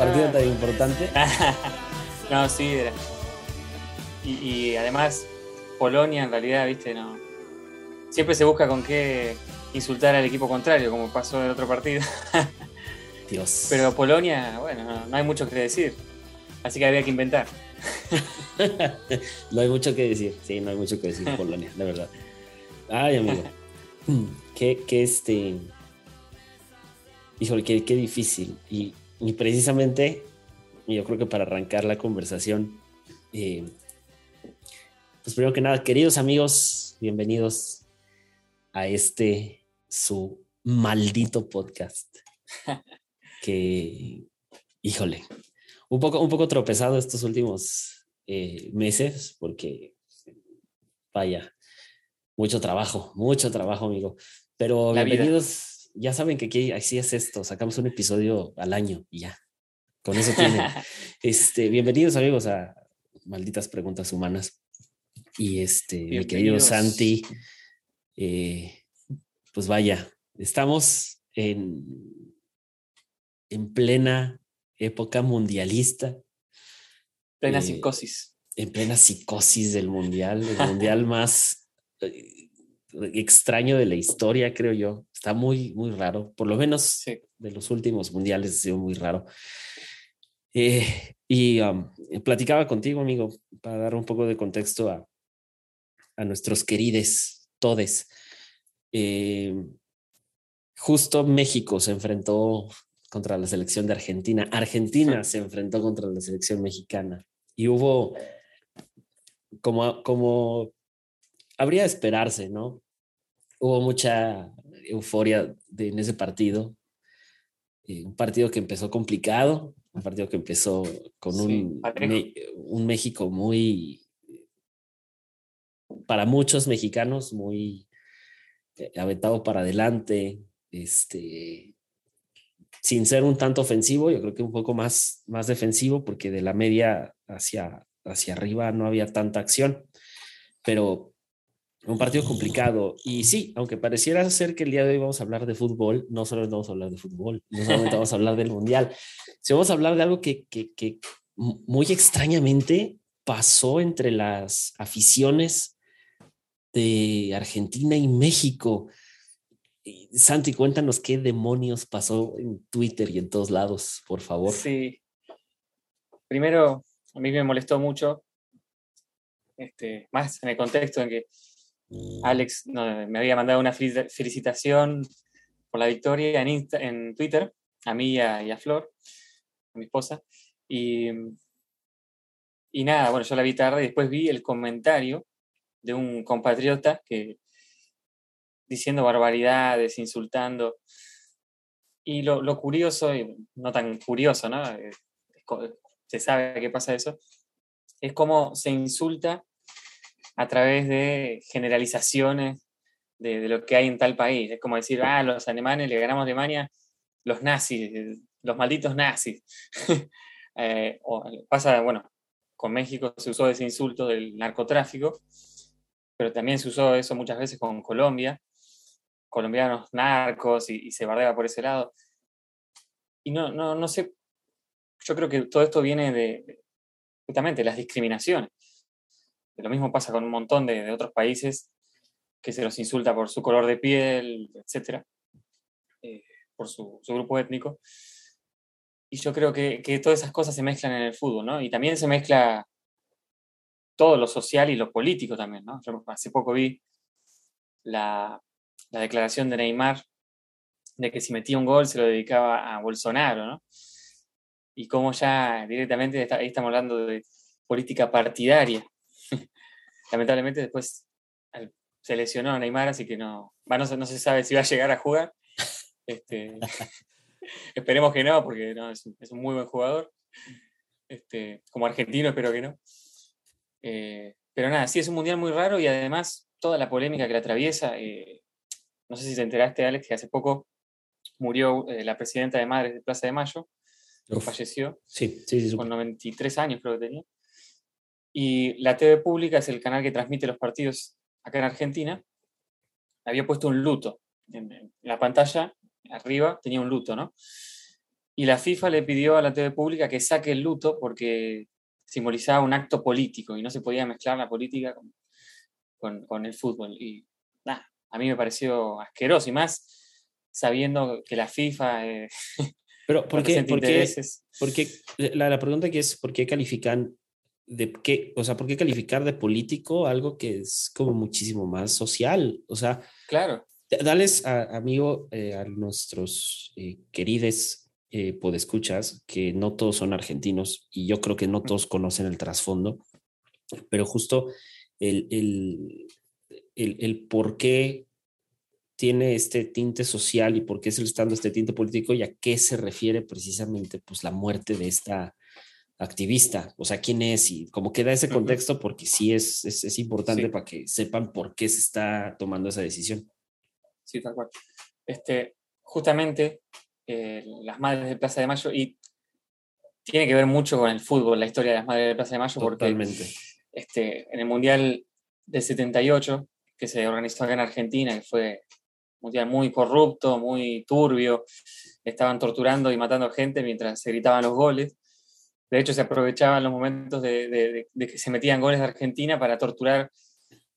partido tan importante. no, sí, era. Y, y además, Polonia en realidad, viste, no. Siempre se busca con qué insultar al equipo contrario, como pasó en el otro partido. Dios. Pero Polonia, bueno, no, no hay mucho que decir. Así que había que inventar. no hay mucho que decir. Sí, no hay mucho que decir de Polonia, la verdad. Ay, amigo. qué, qué este. Híjole, qué, qué difícil. Y, y precisamente, yo creo que para arrancar la conversación, eh, pues primero que nada, queridos amigos, bienvenidos a este su maldito podcast. que, híjole, un poco, un poco tropezado estos últimos eh, meses, porque vaya, mucho trabajo, mucho trabajo, amigo. Pero La bienvenidos, ya saben que aquí así es esto, sacamos un episodio al año y ya. Con eso tienen. este, bienvenidos, amigos, a Malditas Preguntas Humanas. Y este, mi querido. Santi, eh, pues vaya, estamos en, en plena época mundialista, Plena Eh, psicosis. en plena psicosis del mundial, el mundial más eh, extraño de la historia, creo yo. Está muy, muy raro, por lo menos Sí. de los últimos mundiales ha sido muy raro. Eh, y um, platicaba contigo, amigo, para dar un poco de contexto a, a nuestros queridos todes. Eh, justo México se enfrentó contra la selección de Argentina. Argentina se enfrentó contra la selección mexicana. Y hubo, como, como habría de esperarse, ¿no? Hubo mucha euforia de- en ese partido. Eh, un partido que empezó complicado, un partido que empezó con Sí, un. Me- un México muy, para muchos mexicanos, muy eh, aventado para adelante, este, sin ser un tanto ofensivo, yo creo que un poco más, más defensivo, porque de la media hacia, hacia arriba no había tanta acción, pero un partido complicado. Y sí, aunque pareciera ser que el día de hoy vamos a hablar de fútbol, no solo vamos a hablar de fútbol, no solamente vamos a hablar del Mundial, si vamos a hablar de algo que, que, que muy extrañamente pasó entre las aficiones de Argentina y México. Santi, cuéntanos qué demonios pasó en Twitter y en todos lados, por favor. Sí. Primero, a mí me molestó mucho, este, más en el contexto en que Alex me había mandado una fel- felicitación por la victoria en, Twitter, a mí y a, Flor, a mi esposa. Y, y nada, bueno, yo la vi tarde y después vi el comentario de un compatriota que diciendo barbaridades, insultando. Y lo, lo curioso, no tan curioso, ¿no? Eh, Se sabe que pasa eso, es cómo se insulta a través de generalizaciones de, de lo que hay en tal país. Es como decir, ah, los alemanes le ganamos a Alemania, los nazis, los malditos nazis. Eh, o pasa, bueno, con México se usó ese insulto del narcotráfico, pero también se usó eso muchas veces con Colombia, colombianos narcos y, se bardea por ese lado. Y no, no, no sé, yo creo que todo esto viene de justamente las discriminaciones. Lo mismo pasa con un montón de, de otros países que se los insulta por su color de piel, etcétera, eh, por su, su grupo étnico. Y yo creo que, que todas esas cosas se mezclan en el fútbol, ¿no? Y también se mezcla todo lo social y lo político también, ¿no? Yo hace poco vi la, la declaración de Neymar de que si metía un gol se lo dedicaba a Bolsonaro, ¿no? Y cómo ya directamente está- ahí estamos hablando de política partidaria. Lamentablemente después se lesionó Neymar, así que no, no, se- no se sabe si va a llegar a jugar. Este, esperemos que no, porque no, es, un, es un muy buen jugador. Este, como argentino, espero que no. Eh, pero nada, sí, es un mundial muy raro y además toda la polémica que la atraviesa. eh, no sé si te enteraste, Alex, que hace poco murió eh, la presidenta de Madres de Plaza de Mayo, Uf, falleció sí, sí, sí. con 93 años, creo que tenía. Y la TV pública es el canal que transmite los partidos acá en Argentina. Había puesto un luto en, la pantalla, arriba tenía un luto, ¿no? Y la FIFA le pidió a la TV pública que saque el luto porque simbolizaba un acto político y no se podía mezclar la política con, con- con el fútbol. Y nada, a mí me pareció asqueroso y más sabiendo que la FIFA eh, Pero, ¿por qué? ¿Por qué? intereses. Porque la, la pregunta que es, ¿por qué califican de qué? O sea, ¿por qué calificar de político algo que es como muchísimo más social? O sea, Claro, dales, a, amigo, eh, a nuestros eh, queridos eh, podescuchas, que no todos son argentinos y yo creo que no todos conocen el trasfondo, pero justo el, el, el, el por qué tiene este tinte social y por qué se le está dando este tinte político y a qué se refiere precisamente pues la muerte de esta activista, o sea, quién es y cómo queda ese Ujú. contexto porque sí es, es, es importante Sí. para que sepan por qué se está tomando esa decisión. Sí, tal cual. Este, justamente eh, las madres de Plaza de Mayo, y tiene que ver mucho con el fútbol, la historia de las madres de Plaza de Mayo, porque Totalmente. este, en el Mundial del 78, que se organizó acá en Argentina, que fue un mundial muy corrupto, muy turbio, estaban torturando y matando gente mientras se gritaban los goles. De hecho, se aprovechaban los momentos de, que se metían goles de Argentina para torturar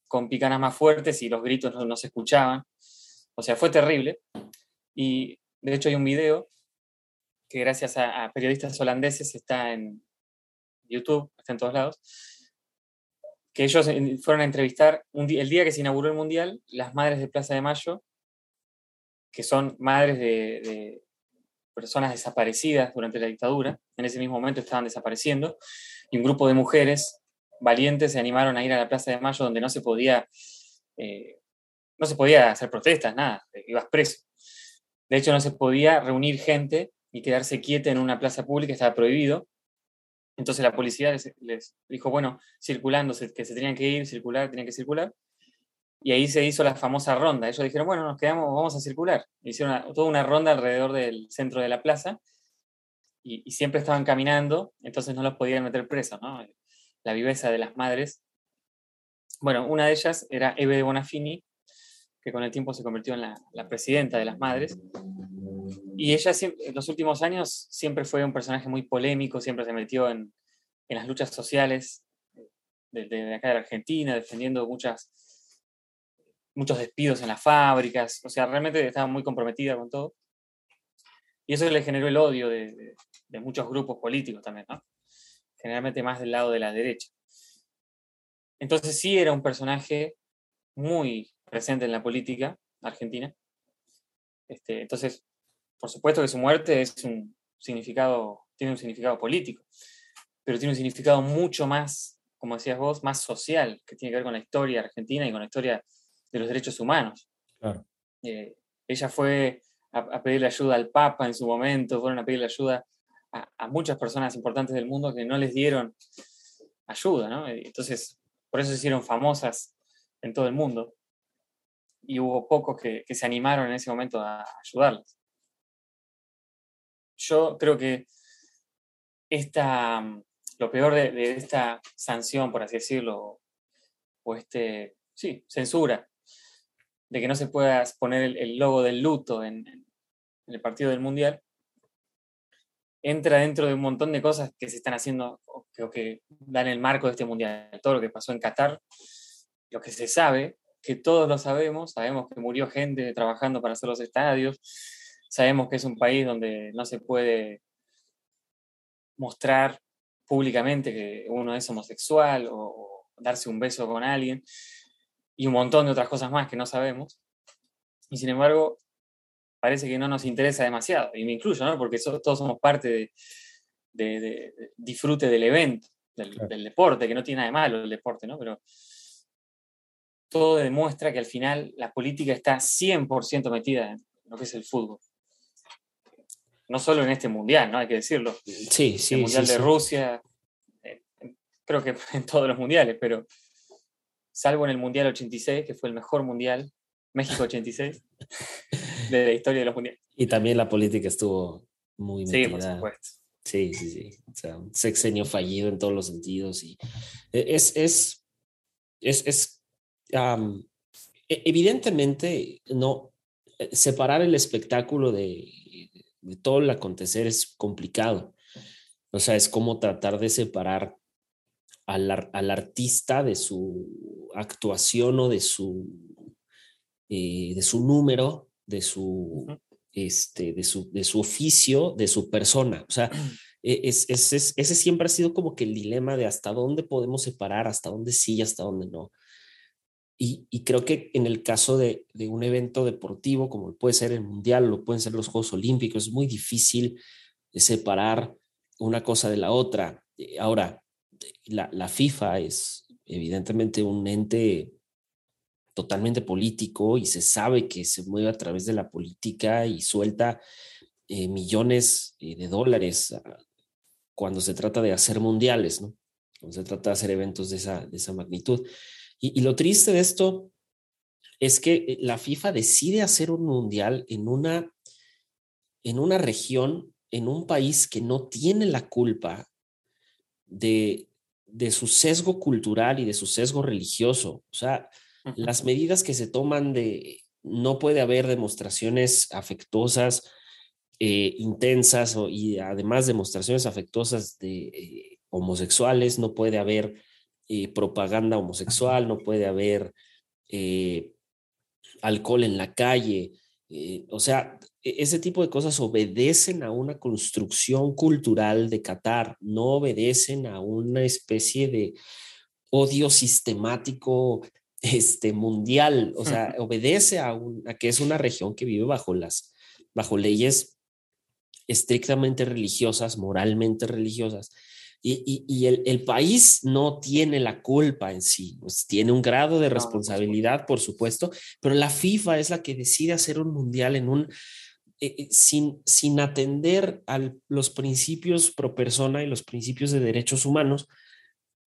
con picanas más fuertes y los gritos no, se escuchaban. O sea, fue terrible. Y de hecho hay un video que gracias a, periodistas holandeses está en YouTube, está en todos lados, que ellos fueron a entrevistar el día que se inauguró el Mundial, las madres de Plaza de Mayo, que son madres de personas desaparecidas durante la dictadura, en ese mismo momento estaban desapareciendo, y un grupo de mujeres valientes se animaron a ir a la Plaza de Mayo donde no se podía, eh, no se podía hacer protestas, nada, ibas preso. De hecho, no se podía reunir gente y quedarse quieta en una plaza pública, estaba prohibido. Entonces la policía les, les dijo, bueno, circulando, que se tenían que ir, circular, tenían que circular. Y ahí se hizo la famosa ronda. Ellos dijeron, bueno, nos quedamos, vamos a circular. Hicieron toda una ronda alrededor del centro de la plaza y, siempre estaban caminando, entonces no los podían meter presos, ¿no? La viveza de las madres. Bueno, una de ellas era Eve de Bonafini, que con el tiempo se convirtió en la, la presidenta de las madres. Y ella en los últimos años siempre fue un personaje muy polémico, siempre se metió en, en las luchas sociales de, de acá de Argentina, defendiendo muchas, muchos despidos en las fábricas, o sea, realmente estaba muy comprometida con todo. Y eso le generó el odio de, muchos grupos políticos también. Generalmente más del lado de la derecha. Entonces sí era un personaje muy presente en la política argentina. Este, entonces, por supuesto que su muerte es un significado, tiene un significado político, pero tiene un significado mucho más, como decías vos, más social, que tiene que ver con la historia argentina y con la historia de los derechos humanos. Claro. Eh, ella fue a, a pedirle ayuda al Papa en su momento, fueron a pedirle ayuda a, a muchas personas importantes del mundo que no les dieron ayuda, ¿no? Eh, Entonces, por eso se hicieron famosas en todo el mundo y hubo pocos que, que se animaron en ese momento a ayudarlas. Yo creo que esta, mm, lo peor de, de esta sanción, por así decirlo, o este, sí, censura, de que no se pueda poner el, logo del luto en, el partido del Mundial, entra dentro de un montón de cosas que se están haciendo que, dan el marco de este Mundial. Todo lo que pasó en Qatar, lo que se sabe, que todos lo sabemos, sabemos que murió gente trabajando para hacer los estadios, sabemos que es un país donde no se puede mostrar públicamente que uno es homosexual o darse un beso con alguien y un montón de otras cosas más que no sabemos. Y sin embargo, parece que no nos interesa demasiado, y me incluyo, ¿no? porque so- todos somos parte de, de- de- disfrute del evento, del, Claro. del deporte, que no tiene nada de malo el deporte, ¿no? pero todo demuestra que al final la política está 100% metida en lo que es el fútbol. no solo en este mundial, ¿no? Hay que decirlo. Sí, sí. el mundial sí, de sí. Rusia, eh, creo que en todos los mundiales, pero salvo en el mundial 86, que fue el mejor mundial, México 86, de la historia de los mundiales. Y también la política estuvo muy Sí, metida. por supuesto. Sí, sí, sí. O sea, un sexenio fallido en todos los sentidos. Y e- es, es, es, es, e- evidentemente, no, eh, separar el espectáculo de, de todo el acontecer es complicado. O sea, es como tratar de separar al, al artista de su actuación o de su, eh, de su número, de su, este, de su, de su oficio, de su persona. O sea, e- es, es- es- ese siempre ha sido como que el dilema de hasta dónde podemos separar, hasta dónde sí y hasta dónde no. Y, y creo que en el caso de, de un evento deportivo, como puede ser el Mundial, lo pueden ser los Juegos Olímpicos, es muy difícil separar una cosa de la otra. Ahora, la, la FIFA es evidentemente un ente totalmente político y se sabe que se mueve a través de la política y suelta eh, millones eh, de dólares ah, cuando se trata de hacer mundiales, ¿no? Cuando se trata de hacer eventos de esa, de esa magnitud. Y, y lo triste de esto es que eh, la FIFA decide hacer un mundial en una, en una región, en un país que no tiene la culpa de, de su sesgo cultural y de su sesgo religioso. O sea, las medidas que se toman de no puede haber demostraciones afectuosas eh, intensas o- y además demostraciones afectuosas de eh, homosexuales, no puede haber eh, propaganda homosexual, no puede haber alcohol en la calle. o sea, ese tipo de cosas obedecen a una construcción cultural de Qatar, no obedecen a una especie de odio sistemático este, mundial, o sea, obedece a, un- a que es una región que vive bajo las bajo leyes estrictamente religiosas, moralmente religiosas, y, y- y el, el país no tiene la culpa en sí, pues tiene un grado de responsabilidad, por supuesto, pero la FIFA es la que decide hacer un mundial en un, eh, eh, sin, sin atender a los principios pro persona y los principios de derechos humanos,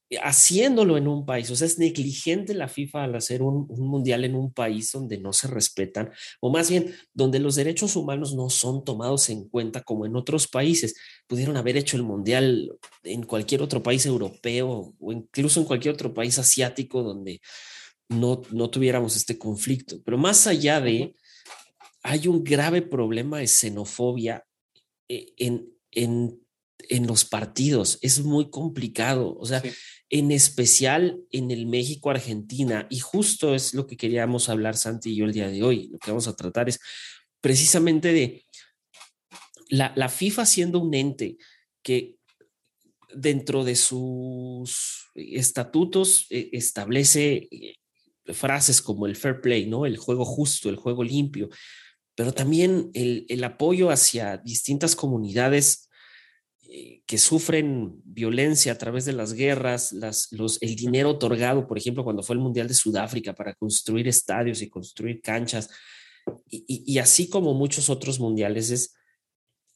eh, haciéndolo en un país. O sea, es negligente la FIFA al hacer un, un mundial en un país donde no se respetan, o más bien donde los derechos humanos no son tomados en cuenta como en otros países. Pudieron haber hecho el mundial en cualquier otro país europeo o incluso en cualquier otro país asiático donde no, no tuviéramos este conflicto. Pero más allá de. Hay un grave problema de xenofobia eh, en, en, en los partidos. Es muy complicado. O sea, Sí. en especial en el México-Argentina. Y justo es lo que queríamos hablar Santi y yo el día de hoy. Lo que vamos a tratar es precisamente de la, la FIFA siendo un ente que dentro de sus estatutos eh, establece eh, frases como el fair play, ¿no? El juego justo, el juego limpio, pero también el, el apoyo hacia distintas comunidades eh, que sufren violencia a través de las guerras, las, los, el dinero otorgado, por ejemplo, cuando fue el Mundial de Sudáfrica para construir estadios y construir canchas, y, y, así como muchos otros mundiales, es,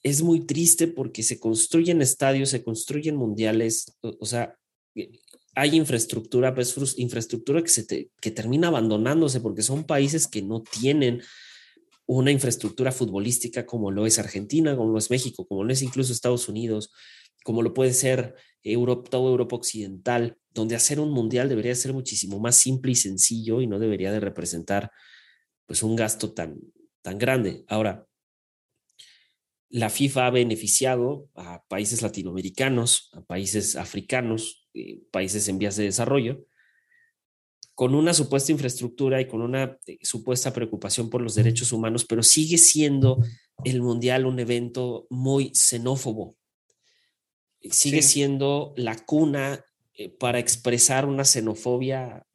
es muy triste porque se construyen estadios, se construyen mundiales, o, sea, eh, hay infraestructura, pues infraestructura que, se que termina abandonándose porque son países que no tienen una infraestructura futbolística como lo es Argentina, como lo es México, como lo es incluso Estados Unidos, como lo puede ser Europa, toda Europa Occidental, donde hacer un mundial debería ser muchísimo más simple y sencillo y no debería de representar pues un gasto tan, tan grande. Ahora, la FIFA ha beneficiado a países latinoamericanos, a países africanos, eh, países en vías de desarrollo, con una supuesta infraestructura y con una eh, supuesta preocupación por los derechos humanos, pero sigue siendo el Mundial un evento muy xenófobo. Sigue sí. siendo la cuna eh, para expresar una xenofobia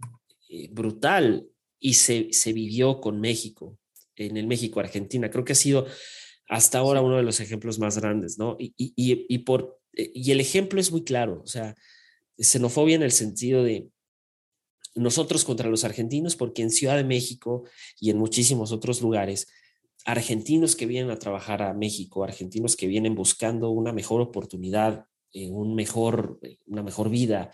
eh, brutal y se, se, vivió con México, en el México-Argentina. Creo que ha sido hasta ahora uno de los ejemplos más grandes, ¿no? Y, y, y, por, y el ejemplo es muy claro, o sea, xenofobia en el sentido de nosotros contra los argentinos, porque en Ciudad de México y en muchísimos otros lugares argentinos que vienen a trabajar a México, argentinos que vienen buscando una mejor oportunidad, eh, un mejor, una mejor vida,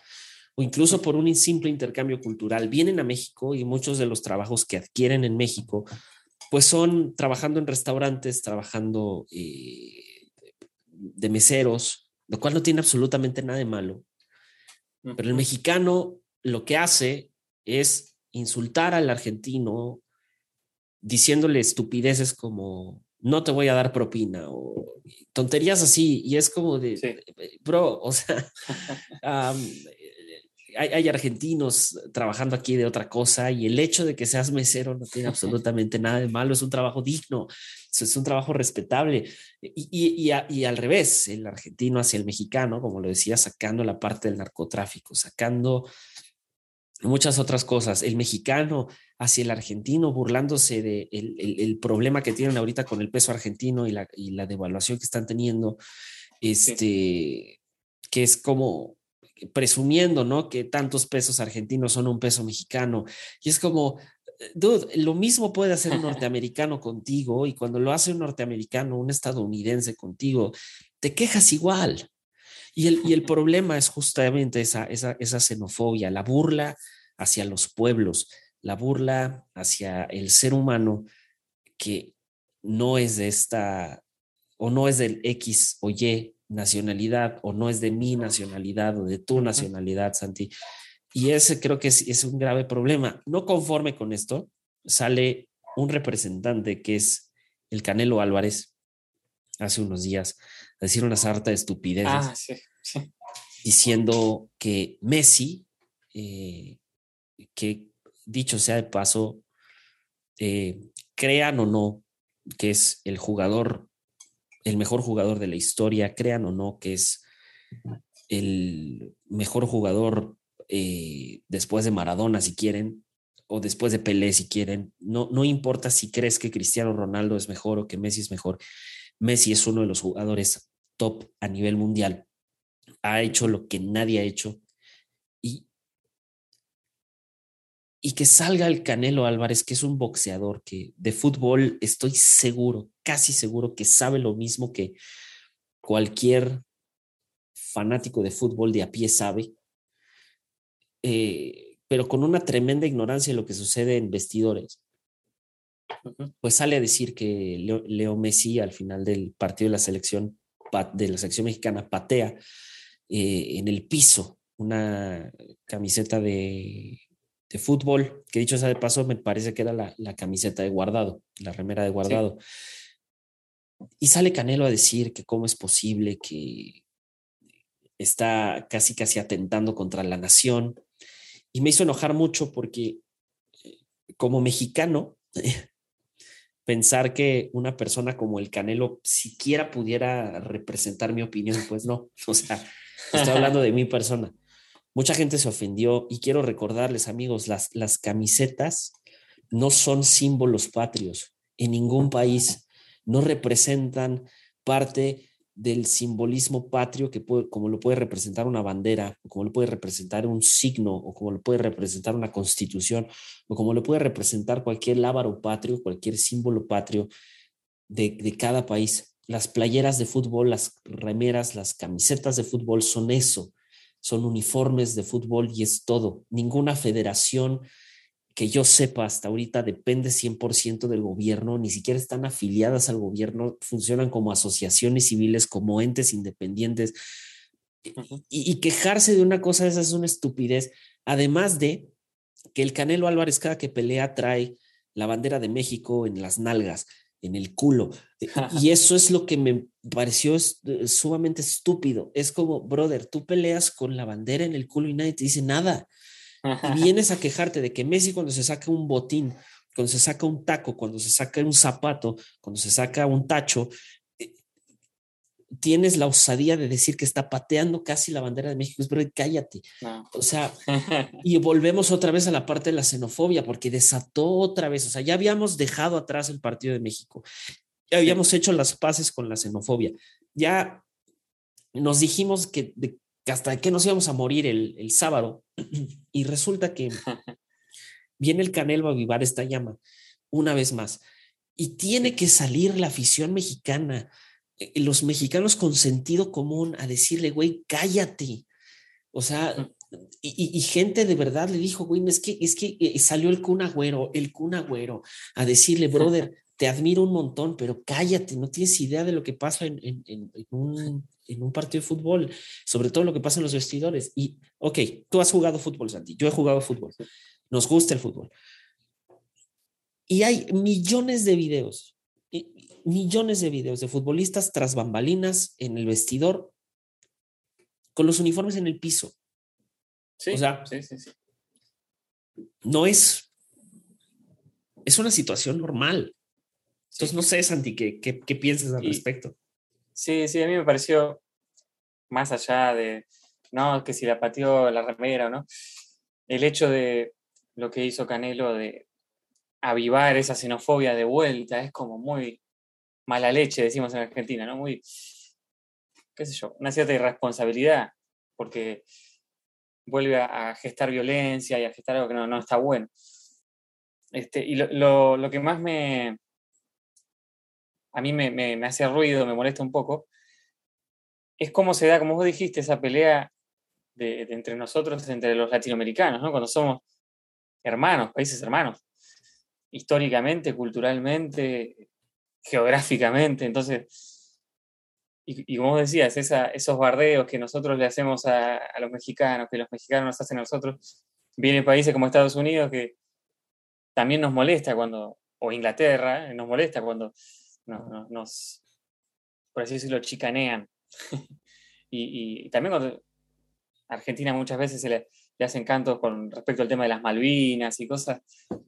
o incluso por un simple intercambio cultural, vienen a México y muchos de los trabajos que adquieren en México, pues son trabajando en restaurantes, trabajando eh, de meseros, lo cual no tiene absolutamente nada de malo. Pero el mexicano lo que hace es insultar al argentino diciéndole estupideces como no te voy a dar propina o tonterías así. Y es como de, Sí. bro, o sea, hay, hay argentinos trabajando aquí de otra cosa y el hecho de que seas mesero no tiene absolutamente nada de malo, es un trabajo digno, es es un trabajo respetable. Y, y- y a- y al revés, el argentino hacia el mexicano, como lo decía, sacando la parte del narcotráfico, sacando muchas otras cosas. El mexicano hacia el argentino, burlándose del de el, el- el problema que tienen ahorita con el peso argentino y la, y la devaluación que están teniendo, este, que es como presumiendo, ¿no? Que tantos pesos argentinos son un peso mexicano. Y es como, dude, lo mismo puede hacer un norteamericano contigo y cuando lo hace un norteamericano, un estadounidense contigo, te quejas igual. Y el, y el problema es justamente esa, esa, esa xenofobia, la burla hacia los pueblos, la burla hacia el ser humano que no es de esta, o no es del X o Y nacionalidad, o no es de mi nacionalidad o de tu nacionalidad, Santi. Y ese creo que es, es un grave problema. No conforme con esto, sale un representante que es el Canelo Álvarez hace unos días a decir una sarta de estupideces Ah, sí, sí. diciendo que Messi, eh, que dicho sea de paso, eh, crean o no que es el jugador, el mejor jugador de la historia, crean o no que es el mejor jugador eh, después de Maradona, si quieren, o después de Pelé, si quieren. No, no importa si crees que Cristiano Ronaldo es mejor o que Messi es mejor. Messi es uno de los jugadores top a nivel mundial. Ha hecho lo que nadie ha hecho. Y, y que salga el Canelo Álvarez, que es un boxeador que de fútbol estoy seguro, casi seguro que sabe lo mismo que cualquier fanático de fútbol de a pie sabe, eh, pero con una tremenda ignorancia de lo que sucede en vestidores pues sale a decir que Leo, Leo Messi al final del partido de la selección de la selección mexicana patea eh, en el piso una camiseta de, de fútbol, que dicho sea de paso, me parece que era la, la camiseta de guardado, la remera de guardado. Y sale Canelo a decir que cómo es posible que está casi casi atentando contra la nación. Y me hizo enojar mucho porque eh, como mexicano, pensar que una persona como el Canelo siquiera pudiera representar mi opinión, pues no. O sea, estoy hablando de mi persona. Mucha gente se ofendió y quiero recordarles, amigos, las, las camisetas no son símbolos patrios en ningún país, no representan parte del simbolismo patrio que puede, como lo puede representar una bandera, como lo puede representar un signo, o como lo puede representar una constitución, o como lo puede representar cualquier lábaro patrio, cualquier símbolo patrio de, de cada país. Las playeras de fútbol, las remeras, las camisetas de fútbol son eso, son uniformes de fútbol y es todo. Ninguna federación que yo sepa hasta ahorita depende 100% del gobierno, ni siquiera están afiliadas al gobierno, funcionan como asociaciones civiles, como entes independientes. Y, y quejarse de una cosa de esa es una estupidez. Además de que el Canelo Álvarez cada que pelea trae la bandera de México en las nalgas, en el culo. Y eso es lo que me pareció eh, sumamente estúpido. Es como, brother, tú peleas con la bandera en el culo y nadie te dice nada. Y vienes a quejarte de que Messi cuando se saca un botín, cuando se saca un taco, cuando se saca un zapato, cuando se saca un tacho, eh, tienes la osadía de decir que está pateando casi la bandera de México. Es brother, cállate. No. O sea, y volvemos otra vez a la parte de la xenofobia, porque desató otra vez, o sea, ya habíamos dejado atrás el partido de México, ya habíamos hecho las paces con la xenofobia, ya nos dijimos que, de- que hasta que nos íbamos a morir el, el sábado, y resulta que viene el Canelo a avivar esta llama una vez más. Y tiene que salir la afición mexicana, eh, los mexicanos con sentido común a decirle, güey, cállate. O sea, y, y, gente de verdad le dijo, güey, es que, es que eh, salió el cunagüero, el cunagüero, a decirle, brother, te admiro un montón, pero cállate, no tienes idea de lo que pasa en, en, en, un, en, un, partido de fútbol, sobre todo lo que pasa en los vestidores. Y, ok, tú has jugado fútbol, Santi, yo he jugado fútbol, nos gusta el fútbol. Y hay millones de videos, millones de videos de futbolistas tras bambalinas en el vestidor con los uniformes en el piso Sí, o sea, sí, sí, sí. no es, es una situación normal. Entonces, Sí. no sé, Santi, ¿qué, qué, qué piensas al Y- respecto? Sí, sí, a mí me pareció más allá de, no, que si la pateó la remera o no, el hecho de lo que hizo Canelo de avivar esa xenofobia de vuelta es como muy mala leche, decimos en Argentina, ¿no? Muy, qué sé yo, una cierta irresponsabilidad, porque vuelve a, gestar violencia y a gestar algo que no, no está bueno. Este, y lo, lo, lo que más me, a mí me, hace ruido, me molesta un poco, es cómo se da, como vos dijiste, esa pelea de, entre nosotros, entre los latinoamericanos, ¿no? Cuando somos hermanos, países hermanos, históricamente, culturalmente, geográficamente. Entonces, y, como vos decías, esos bardeos que nosotros le hacemos a, a los mexicanos, que los mexicanos nos hacen a nosotros, vienen países como Estados Unidos que también nos molesta cuando, o Inglaterra, nos molesta cuando no- no- nos, por así decirlo, chicanean. y, y también cuando Argentina muchas veces se le, le hacen cantos con respecto al tema de las Malvinas y cosas.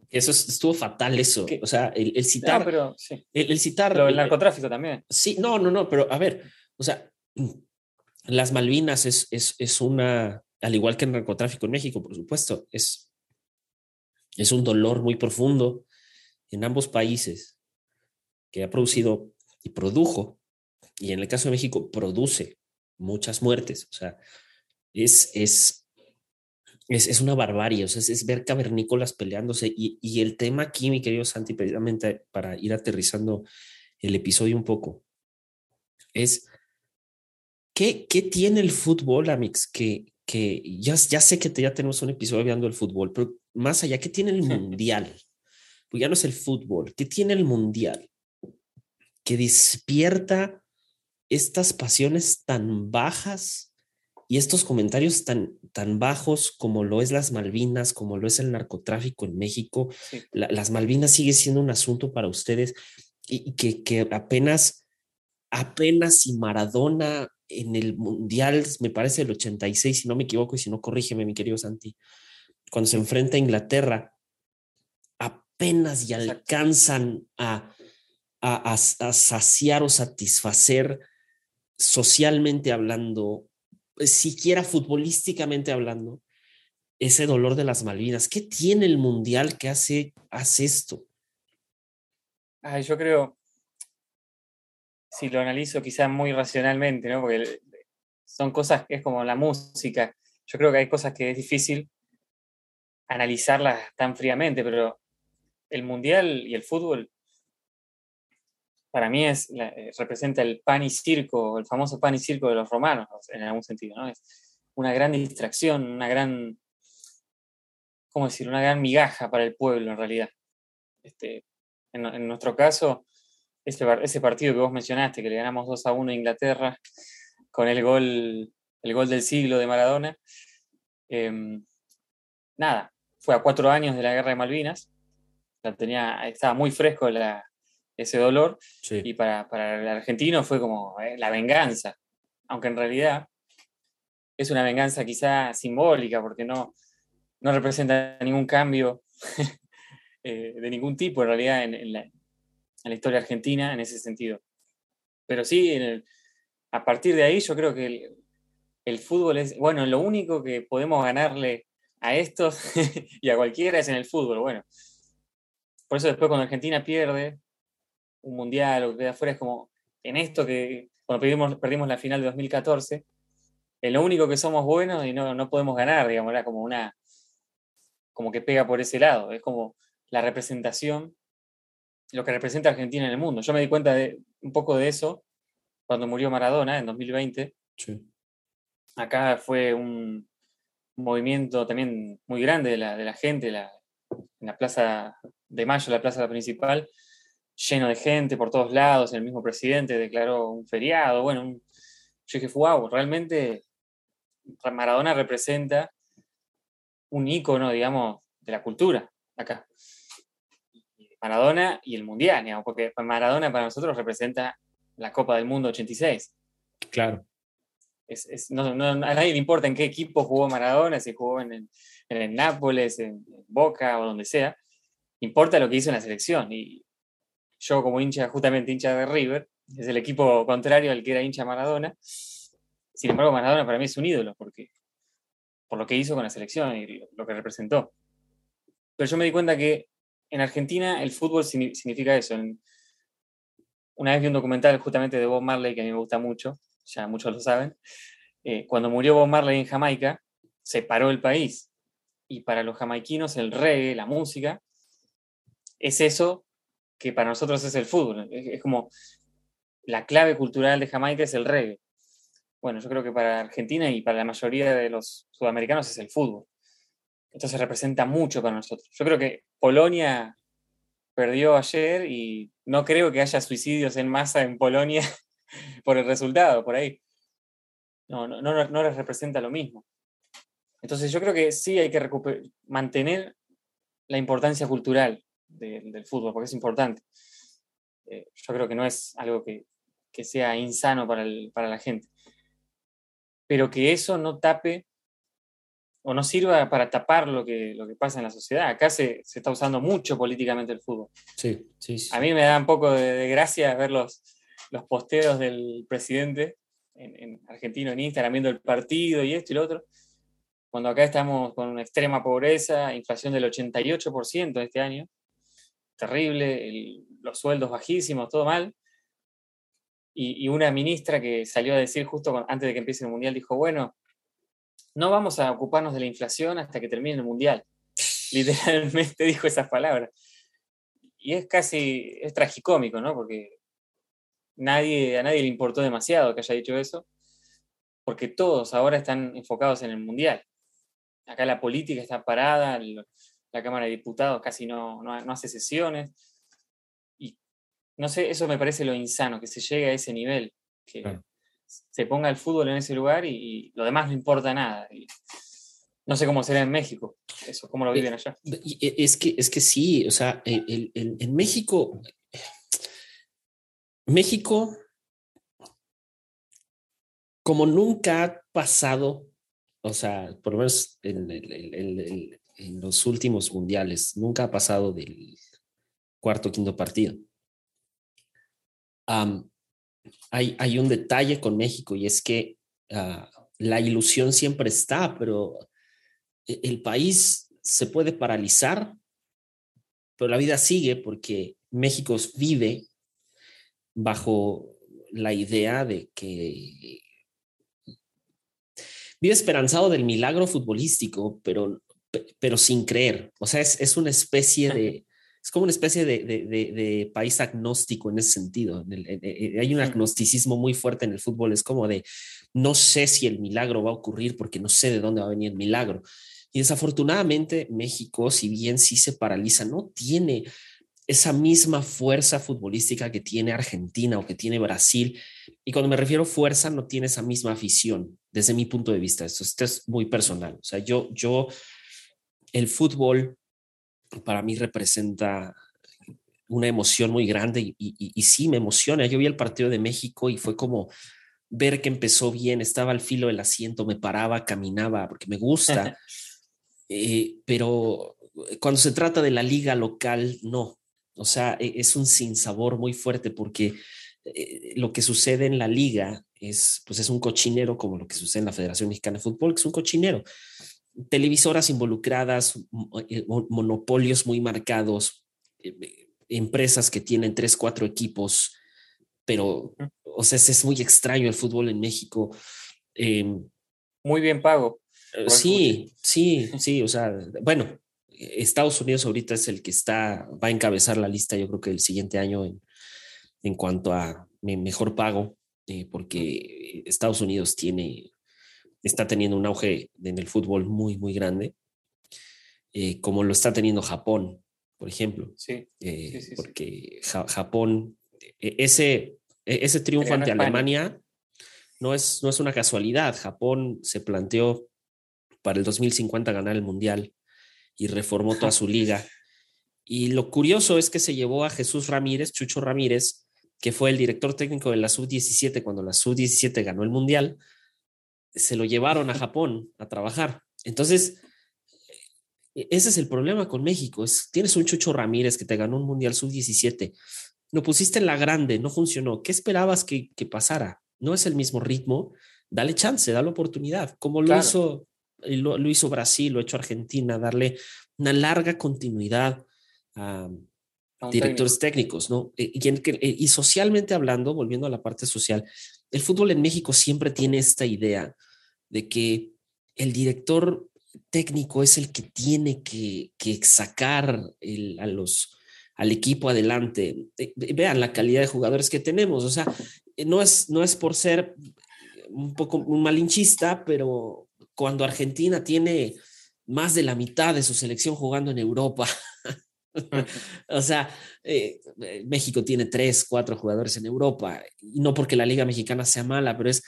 Eso es- estuvo fatal eso. ¿Qué? O sea, el, el No, citar, pero sí. el, el citar, Lo del eh, narcotráfico también. Sí, no, no, no, pero a ver, o sea, las Malvinas es, es, es una, al igual que el narcotráfico en México, por supuesto, es, es un dolor muy profundo en ambos países que ha producido y produjo, y en el caso de México produce muchas muertes, o sea, es, es, es, es una barbarie, o sea, es, es ver cavernícolas peleándose, y, y el tema aquí, mi querido Santi, precisamente para ir aterrizando el episodio un poco, es ¿qué, qué tiene el fútbol, Amix? Que, que ya, ya sé que te- ya tenemos un episodio hablando del fútbol, pero más allá, ¿qué tiene el mundial? Pues ya no es el fútbol, ¿qué tiene el mundial? Que despierta estas pasiones tan bajas y estos comentarios tan, tan bajos como lo es las Malvinas, como lo es el narcotráfico en México. Sí. La- las Malvinas sigue siendo un asunto para ustedes y, y que, que apenas, apenas si Maradona en el Mundial, me parece el 86, si no me equivoco, y si no, corrígeme, mi querido Santi, cuando se enfrenta a Inglaterra, apenas y alcanzan a, a, saciar o satisfacer socialmente hablando, siquiera futbolísticamente hablando, ese dolor de las Malvinas. ¿Qué tiene el Mundial que hace, hace esto? Ay, yo creo, si lo analizo quizás muy racionalmente, ¿no? Porque son cosas que es como la música. Yo creo que hay cosas que es difícil analizarlas tan fríamente, pero el mundial y el fútbol para mí es eh, representa el pan y circo, el famoso pan y circo de los romanos, en algún sentido, ¿no? Es una gran distracción, una gran, ¿cómo decir? Una gran migaja para el pueblo en realidad. Este, en, nuestro caso, ese, ese partido que vos mencionaste, que le ganamos 2 a 1 a Inglaterra, con el gol, el gol del siglo de Maradona, em, nada, fue a cuatro años de la guerra de Malvinas, la tenía, estaba muy fresco la- ese dolor, y para, para el argentino fue como eh, la venganza, aunque en realidad es una venganza quizá simbólica, porque no, no representa ningún cambio eh, de ningún tipo en realidad en, en la, en la historia argentina en ese sentido. Pero sí, en el- a partir de ahí yo creo que el, el fútbol es, bueno, lo único que podemos ganarle a estos y a cualquiera es en el fútbol, bueno. Por eso después cuando Argentina pierde un mundial o queda afuera es como en esto que cuando perdimos, perdimos la final de 2014, en lo único que somos buenos y no, no podemos ganar, digamos, era como una, como que pega por ese lado, es como la representación lo que representa Argentina en el mundo. Yo me di cuenta de un poco de eso cuando murió Maradona en 2020. Sí. Acá fue un movimiento también muy grande de la, de la gente, la, en la Plaza de Mayo, la plaza principal, lleno de gente por todos lados, el mismo presidente declaró un feriado, bueno, un- yo dije, wow, realmente Maradona representa un ícono, digamos, de la cultura acá. Maradona y el Mundial, digamos, porque Maradona para nosotros representa la Copa del Mundo 86. Claro. Es- es- no, no- a nadie le importa en qué equipo jugó Maradona, si jugó en el, en el Nápoles, en, en Boca o donde sea. Importa lo que hizo en la selección. Y yo como hincha, justamente hincha de River, es el equipo contrario al que era hincha Maradona. Sin embargo, Maradona para mí es un ídolo, porque por lo que hizo con la selección y lo, que representó. Pero yo me di cuenta que en Argentina el fútbol signi- significa eso. Una vez vi un documental justamente de Bob Marley que a mí me gusta mucho, ya muchos lo saben. Eh, cuando murió Bob Marley en Jamaica, se paró el país. Y para los jamaiquinos el reggae, la música, es eso que para nosotros es el fútbol. Es, como la clave cultural de Jamaica es el reggae. Bueno, yo creo que para Argentina y para la mayoría de los sudamericanos es el fútbol. Entonces representa mucho para nosotros. Yo creo que Polonia perdió ayer y no creo que haya suicidios en masa en Polonia por el resultado, por ahí. No, no, no, no les representa lo mismo. Entonces yo creo que sí hay que mantener la importancia cultural de- del fútbol, porque es importante. Eh, yo creo que no es algo que, que sea insano para, el- para la gente. Pero que eso no tape o no sirva para tapar lo que, lo que pasa en la sociedad. Acá se, se está usando mucho políticamente el fútbol. Sí, sí, sí. A mí me da un poco de, de gracia ver los, los posteos del presidente en, en argentino en Instagram viendo el partido y esto y lo otro. Cuando acá estamos con una extrema pobreza, inflación del 88% este año, terrible, los sueldos bajísimos, todo mal. Y, una ministra que salió a decir justo antes de que empiece el mundial, dijo, bueno, no vamos a ocuparnos de la inflación hasta que termine el mundial. Literalmente dijo esas palabras. Y es casi, es tragicómico, ¿no? Porque nadie, a nadie le importó demasiado que haya dicho eso, porque todos ahora están enfocados en el mundial. Acá la política está parada, la Cámara de Diputados casi no, no, no hace sesiones. Y no sé, eso me parece lo insano, que se llegue a ese nivel, que Claro. se ponga el fútbol en ese lugar y, y lo demás no importa nada. Y no sé cómo será en México, eso, cómo lo viven allá. Y e- Es que, es que sí, o sea, el- el- el- en México, México, como nunca ha pasado, o sea, por lo menos en, el- en los últimos mundiales, nunca ha pasado del cuarto o quinto partido. Hay, un detalle con México y es que ah, la ilusión siempre está, pero e- el país se puede paralizar, pero la vida sigue porque México vive bajo la idea de que vive esperanzado del milagro futbolístico, pero, pe- pero sin creer. O sea, es, es una especie de, es como una especie de, de- de- de país agnóstico en ese sentido. Hay un agnosticismo muy fuerte en el fútbol, es como de, no sé si el milagro va a ocurrir porque no sé de dónde va a venir el milagro. Y desafortunadamente México, si bien sí se paraliza, no tiene esa misma fuerza futbolística que tiene Argentina o que tiene Brasil. Y cuando me refiero a fuerza, no tiene esa misma afición, desde mi punto de vista. Esto, esto es muy personal. O sea, yo, yo, el fútbol para mí representa una emoción muy grande y, y, y sí me emociona. Yo vi el partido de México y fue como ver que empezó bien, estaba al filo del asiento, me paraba, caminaba, porque me gusta. Eh, pero cuando se trata de la liga local, no. O sea, e- es un sinsabor muy fuerte porque eh, lo que sucede en la liga es, pues es un cochinero como lo que sucede en la Federación Mexicana de Fútbol, que es un cochinero. Televisoras involucradas, eh, mo- monopolios muy marcados, eh, eh, empresas que tienen tres, cuatro equipos, pero, o sea, es, muy extraño el fútbol en México. Em, Muy bien pago. Sí, sí, sí, o sea, bueno, Estados Unidos ahorita es el que está, va a encabezar la lista, yo creo que el siguiente año en, en cuanto a mejor pago, eh, porque Estados Unidos tiene, está teniendo un auge en el fútbol muy, muy grande, eh, como lo está teniendo Japón, por ejemplo. Sí. Eh, Sí, sí, sí. porque Ja- Japón, e- ese, e- ese triunfo ante. Alemania no es, no es una casualidad. Japón se planteó para el 2050 ganar el Mundial y reformó toda su liga. Y lo curioso es que se llevó a Jesús Ramírez, Chucho Ramírez, que fue el director técnico de la Sub-17 cuando la Sub-17 ganó el Mundial, se lo llevaron a Japón a trabajar. Entonces, e- ese es el problema con México. Es, tienes un Chucho Ramírez que te ganó un Mundial Sub-17, lo pusiste en la grande, no funcionó. ¿Qué esperabas que, que pasara? No es el mismo ritmo. Dale chance, dale oportunidad, como lo Claro. hizo lo, lo hizo Brasil, lo ha hecho Argentina, darle una larga continuidad a, directores técnicos, ¿no? Y, que- eh, y socialmente hablando, volviendo a la parte social, el fútbol en México siempre tiene esta idea de que el director técnico es el que tiene que, sacar al equipo adelante. Eh, Vean la calidad de jugadores que tenemos, o sea, eh, no es, no es por ser un poco un malinchista, pero cuando Argentina tiene más de la mitad de su selección jugando en Europa, o sea, eh, eh, México tiene tres, cuatro jugadores en Europa, y no porque la Liga Mexicana sea mala, pero es,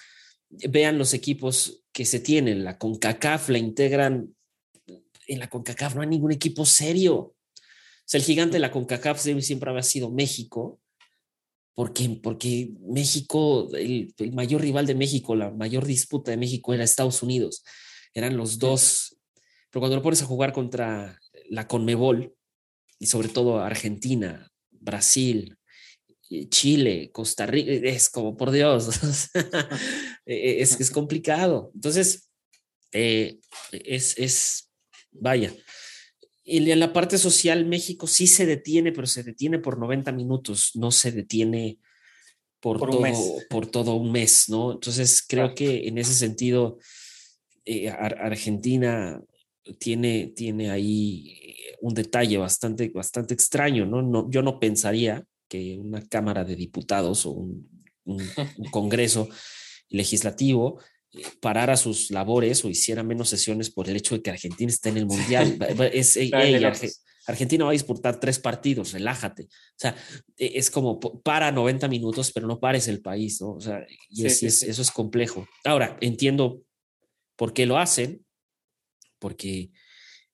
vean los equipos que se tienen, la CONCACAF la integran, en la CONCACAF no hay ningún equipo serio. O sea, el gigante de la CONCACAF siempre había sido México, porque, porque México, el, el mayor rival de México, la mayor disputa de México era Estados Unidos, eran los dos, pero cuando lo pones a jugar contra la Conmebol, y sobre todo Argentina, Brasil, eh, Chile, Costa Rica, es como por Dios, eh, es, es complicado. Entonces, eh, es, es, vaya. Y en la parte social, México sí se detiene, pero se detiene por 90 minutos, no se detiene por, Por un todo, mes. por todo un mes, ¿no? Entonces, creo Claro. que en ese sentido, eh, Ar- Argentina tiene, tiene ahí un detalle bastante, bastante extraño, ¿no? no yo no pensaría que una Cámara de Diputados o un, un- un Congreso legislativo eh, parara sus labores o hiciera menos sesiones por el hecho de que Argentina esté en el Mundial. Es, ey, Está ey. Arge- Argentina va a disputar tres partidos, relájate. O sea, e- es como para 90 minutos, pero no pares el país, ¿no? O sea, y Sí, es- sí, es- sí. eso es complejo. Ahora, entiendo por qué lo hacen, porque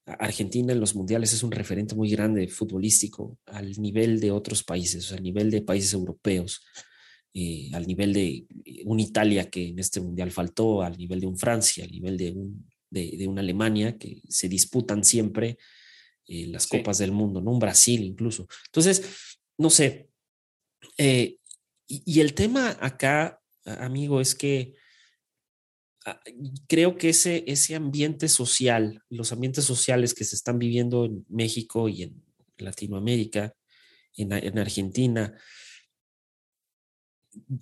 Argentina en los mundiales es un referente muy grande futbolístico al nivel de otros países, al nivel de países europeos, eh, al nivel de un Italia que en este mundial faltó, al nivel de un Francia, al nivel de, un, de, de una Alemania que se disputan siempre eh, las Sí. copas del mundo, ¿no? Un Brasil incluso. Entonces, no sé. eh, y, y el tema acá, amigo, es que creo que ese, ese ambiente social, los ambientes sociales que se están viviendo en México y en Latinoamérica, en, en Argentina,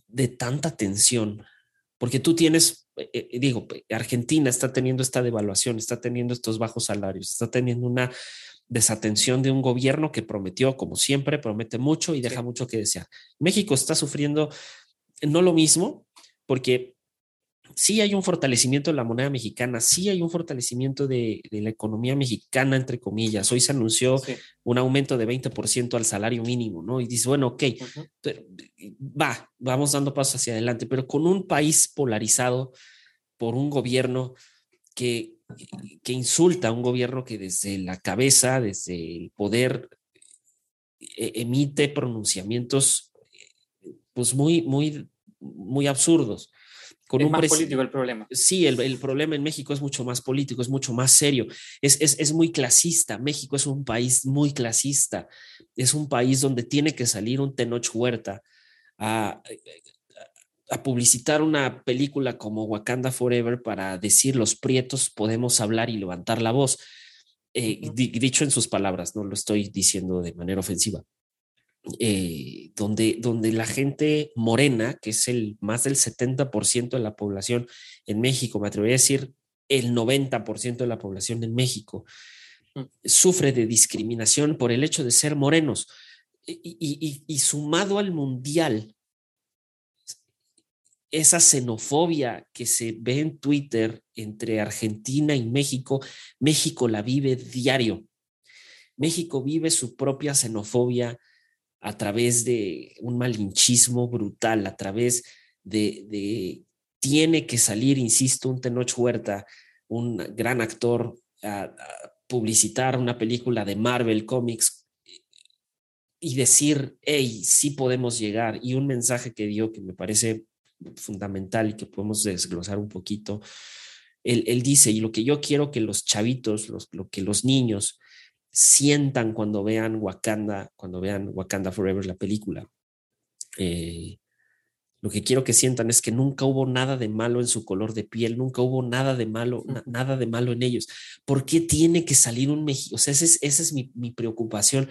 de tanta tensión, porque tú tienes, eh, eh, digo, Argentina está teniendo esta devaluación, está teniendo estos bajos salarios, está teniendo una desatención de un gobierno que prometió, como siempre, promete mucho y deja Sí. mucho que desear. México está sufriendo no lo mismo, porque sí hay un fortalecimiento de la moneda mexicana, sí hay un fortalecimiento de, de la economía mexicana, entre comillas. Hoy se anunció Sí. un aumento de 20% al salario mínimo, ¿no? Y dices, bueno, ok, pero, va, vamos dando pasos hacia adelante, pero con un país polarizado por un gobierno que, que insulta, un gobierno que desde la cabeza, desde el poder, e- emite pronunciamientos pues muy, muy, muy absurdos. Con Es un más político el problema. Sí, el, el problema en México es mucho más político, es mucho más serio, es, es, es muy clasista. México es un país muy clasista, es un país donde tiene que salir un Tenoch Huerta a, a publicitar una película como Wakanda Forever para decir los prietos podemos hablar y levantar la voz. Eh, Ujú. di- dicho en sus palabras, no lo estoy diciendo de manera ofensiva. Eh, donde, donde la gente morena, que es el más del 70% de la población en México, me atrevería a decir el 90% de la población en México, sufre de discriminación por el hecho de ser morenos. Y, y- y- y sumado al mundial, esa xenofobia que se ve en Twitter entre Argentina y México, México la vive diario. México vive su propia xenofobia a través de un malinchismo brutal, a través de, tiene que salir, insisto, un Tenoch Huerta, un gran actor, a, a publicitar una película de Marvel Comics y decir, hey, sí podemos llegar. Y un mensaje que dio que me parece fundamental y que podemos desglosar un poquito. Él, él dice, y lo que yo quiero que los chavitos, los, lo que los niños sientan cuando vean Wakanda, cuando vean Wakanda Forever, la película, eh, lo que quiero que sientan es que nunca hubo nada de malo en su color de piel, nunca hubo nada de malo, na- nada de malo en ellos. ¿Por qué tiene que salir un México? O sea, esa es, esa es mi, mi preocupación.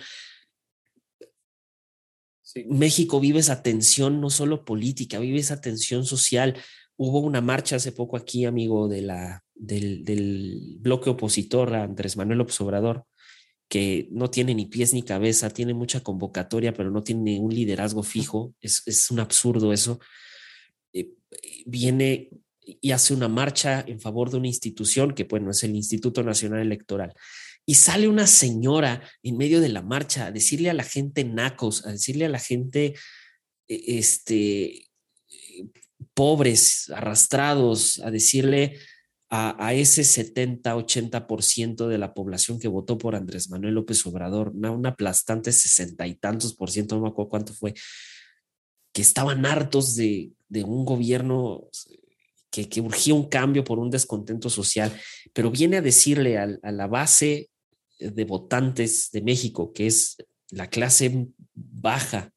Sí. México vive esa tensión no solo política, vive esa tensión social. Hubo una marcha hace poco aquí, amigo, de la, del, del bloque opositor a Andrés Manuel Obrador, que no tiene ni pies ni cabeza, tiene mucha convocatoria, pero no tiene un liderazgo fijo. Es, es un absurdo eso. Eh, viene y hace una marcha en favor de una institución que, bueno, es el Instituto Nacional Electoral. Y sale una señora en medio de la marcha a decirle a la gente nacos, a decirle a la gente, eh, este, eh, pobres, arrastrados, a decirle a, ese 70, 80% de la población que votó por Andrés Manuel López Obrador, una, aplastante sesenta y tantos por ciento, no me acuerdo cuánto fue, que estaban hartos de, de un gobierno que, que, urgía un cambio por un descontento social, pero viene a decirle a, a la base de votantes de México, que es la clase baja,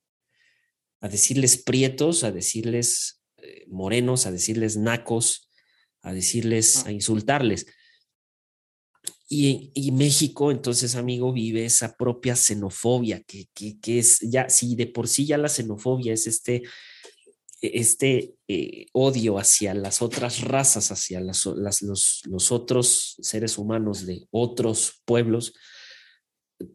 a decirles prietos, a decirles eh, morenos, a decirles nacos, a decirles, a insultarles. Y, y, México, entonces, amigo, vive esa propia xenofobia, que, que, que, es ya, si de por sí ya la xenofobia es este, este eh, odio hacia las otras razas, hacia las, las, los, los otros seres humanos de otros pueblos,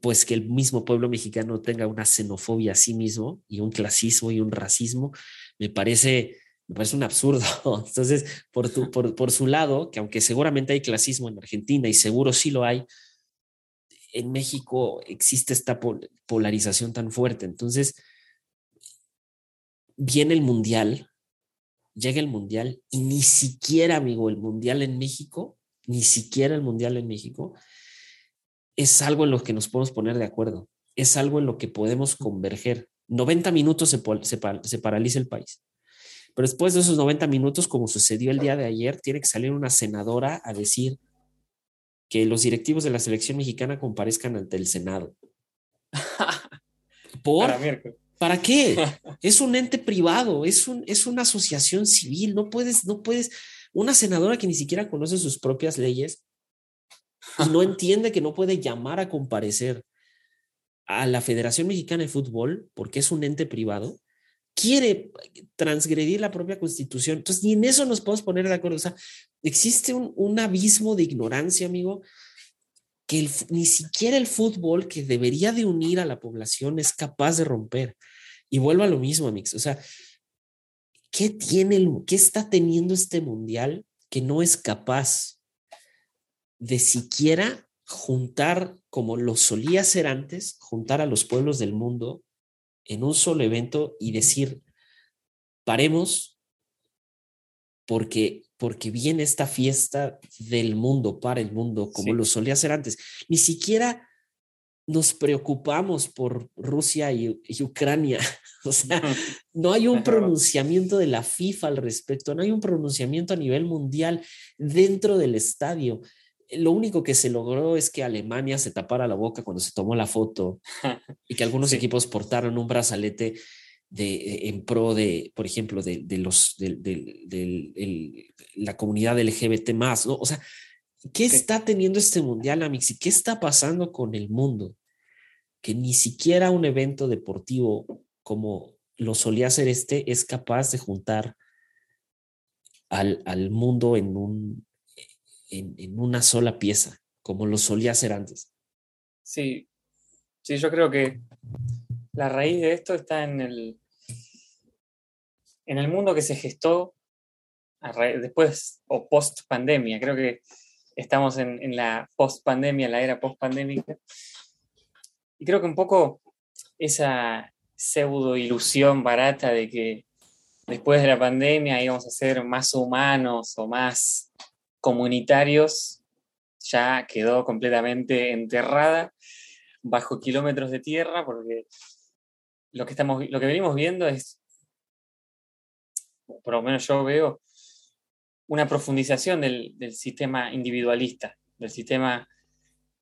pues que el mismo pueblo mexicano tenga una xenofobia a sí mismo y un clasismo y un racismo, me parece me parece un absurdo. Entonces, por, tu, por, por, su lado, que aunque seguramente hay clasismo en Argentina y seguro sí lo hay, en México existe esta pol polarización tan fuerte. Entonces, viene el mundial, llega el mundial y ni siquiera, amigo, el mundial en México, ni siquiera el mundial en México, es algo en lo que nos podemos poner de acuerdo, es algo en lo que podemos converger. 90 minutos se, se, se paraliza el país. Pero después de esos 90 minutos, como sucedió el día de ayer, tiene que salir una senadora a decir que los directivos de la selección mexicana comparezcan ante el Senado. ¿Por? Para, ¿Para qué? Es un ente privado, es, un, es una asociación civil, no puedes, no puedes, una senadora que ni siquiera conoce sus propias leyes y no entiende que no puede llamar a comparecer a la Federación Mexicana de Fútbol porque es un ente privado, quiere transgredir la propia constitución. Entonces, ni en eso nos podemos poner de acuerdo. O sea, existe un, un abismo de ignorancia, amigo, que ni siquiera el fútbol, que debería de unir a la población, es capaz de romper. Y vuelvo a lo mismo, amigos. O sea, ¿qué tiene, el, qué está teniendo este mundial que no es capaz de siquiera juntar, como lo solía hacer antes, juntar a los pueblos del mundo en un solo evento y decir, paremos porque, porque viene esta fiesta del mundo, para el mundo, como sí. lo solía hacer antes. Ni siquiera nos preocupamos por Rusia y, y Ucrania. O sea, no hay un pronunciamiento de la FIFA al respecto, no hay un pronunciamiento a nivel mundial dentro del estadio. Lo único que se logró es que Alemania se tapara la boca cuando se tomó la foto y que algunos sí. equipos portaron un brazalete de, en pro de, por ejemplo, de, de los de, de, la comunidad LGBT más, ¿no? O sea, ¿qué está teniendo este mundial, Amix? ¿Y qué está pasando con el mundo? Que ni siquiera un evento deportivo como lo solía hacer este es capaz de juntar al, al mundo en un en, una sola pieza, como lo solía hacer antes. Sí, sí, yo creo que la raíz de esto está en el, en el mundo que se gestó después o post pandemia. Creo que estamos en, en la post pandemia, la era post pandémica. Y creo que un poco esa pseudo ilusión barata de que después de la pandemia íbamos a ser más humanos o más comunitarios ya quedó completamente enterrada bajo kilómetros de tierra porque lo que estamos lo que venimos viendo es por lo menos yo veo una profundización del, del sistema individualista, del sistema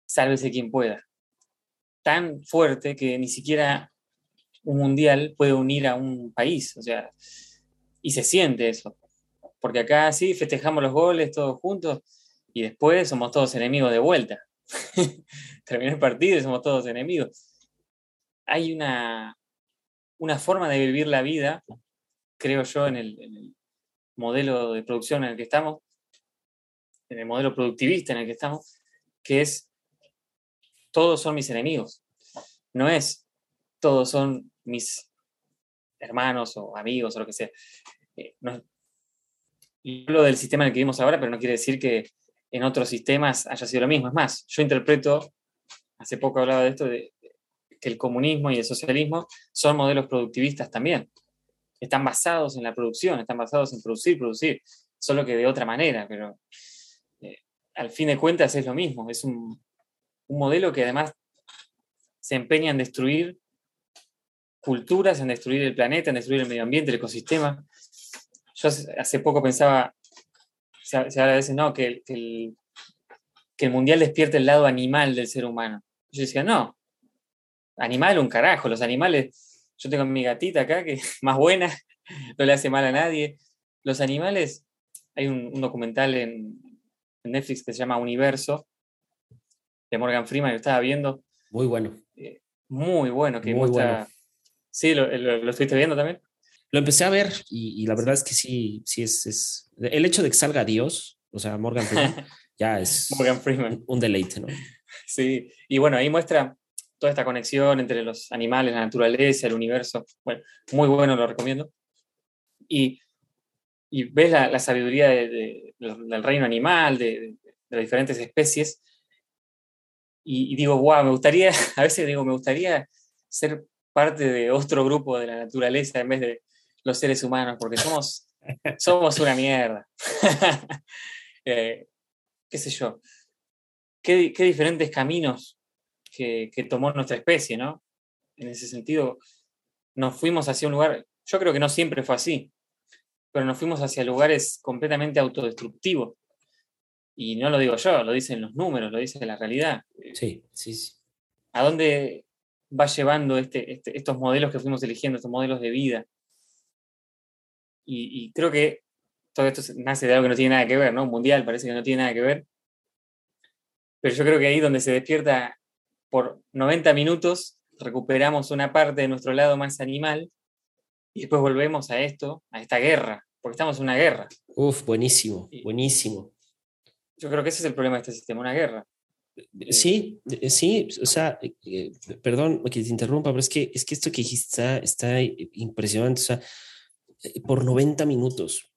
sálvese quien pueda, tan fuerte que ni siquiera un mundial puede unir a un país, o sea, y se siente eso, porque acá sí festejamos los goles todos juntos y después somos todos enemigos de vuelta. Termina el partido y somos todos enemigos. Hay una, una forma de vivir la vida, creo yo, en el, modelo de producción en el que estamos, en el modelo productivista en el que estamos, que es todos son mis enemigos. No es todos son mis hermanos o amigos o lo que sea. Eh, no y hablo del sistema en el que vivimos ahora, pero no quiere decir que en otros sistemas haya sido lo mismo. Es más, yo interpreto, hace poco hablaba de esto, que el comunismo y el socialismo son modelos productivistas también. Están basados en la producción, están basados en producir, producir, solo que de otra manera, pero eh, al fin de cuentas es lo mismo. Es un, un modelo que además se empeña en destruir culturas, en destruir el planeta, en destruir el medio ambiente, el ecosistema. Yo hace, poco pensaba, se, habla a veces, no, que, el- que el, que el mundial despierte el lado animal del ser humano. Yo decía, no, animal un carajo, los animales, yo tengo mi gatita acá que es más buena, no le hace mal a nadie. Los animales, hay un, un documental en, en Netflix que se llama Universo, de Morgan Freeman, que estaba viendo, Muy bueno. muy bueno, que Muy muestra... bueno. Sí, lo, lo- lo estuviste viendo también. Lo empecé a ver y, y la verdad es que sí, sí es, es- El hecho de que salga Dios, o sea, Morgan Freeman, ya es Morgan Freeman. un, un deleite, ¿no? Sí, y bueno, ahí muestra toda esta conexión entre los animales, la naturaleza, el universo. Bueno, muy bueno, lo recomiendo. Y, y ves la, la sabiduría de- de- del reino animal, de, de- de las diferentes especies. Y, y digo, wow, me gustaría, a veces digo, me gustaría ser parte de otro grupo de la naturaleza en vez de los seres humanos, porque somos, somos una mierda. Eh, ¿Qué sé yo? qué, qué diferentes caminos que, que tomó nuestra especie, ¿no? En ese sentido, nos fuimos hacia un lugar, yo creo que no siempre fue así, pero nos fuimos hacia lugares completamente autodestructivos. Y no lo digo yo, lo dicen los números, lo dice la realidad. Sí, sí, sí. ¿A dónde va llevando este, este- estos modelos que fuimos eligiendo, estos modelos de vida? Y, y creo que todo esto nace de algo que no tiene nada que ver, ¿no? Un mundial parece que no tiene nada que ver. Pero yo creo que ahí donde se despierta por 90 minutos, recuperamos una parte de nuestro lado más animal y después volvemos a esto, a esta guerra, porque estamos en una guerra. Uf, buenísimo, buenísimo. Yo creo que ese es el problema de este sistema, una guerra. Sí, eh, sí, o sea, eh, eh, perdón que te interrumpa, pero es que, es que esto que dijiste está, está impresionante. O sea, eh, por 90 minutos,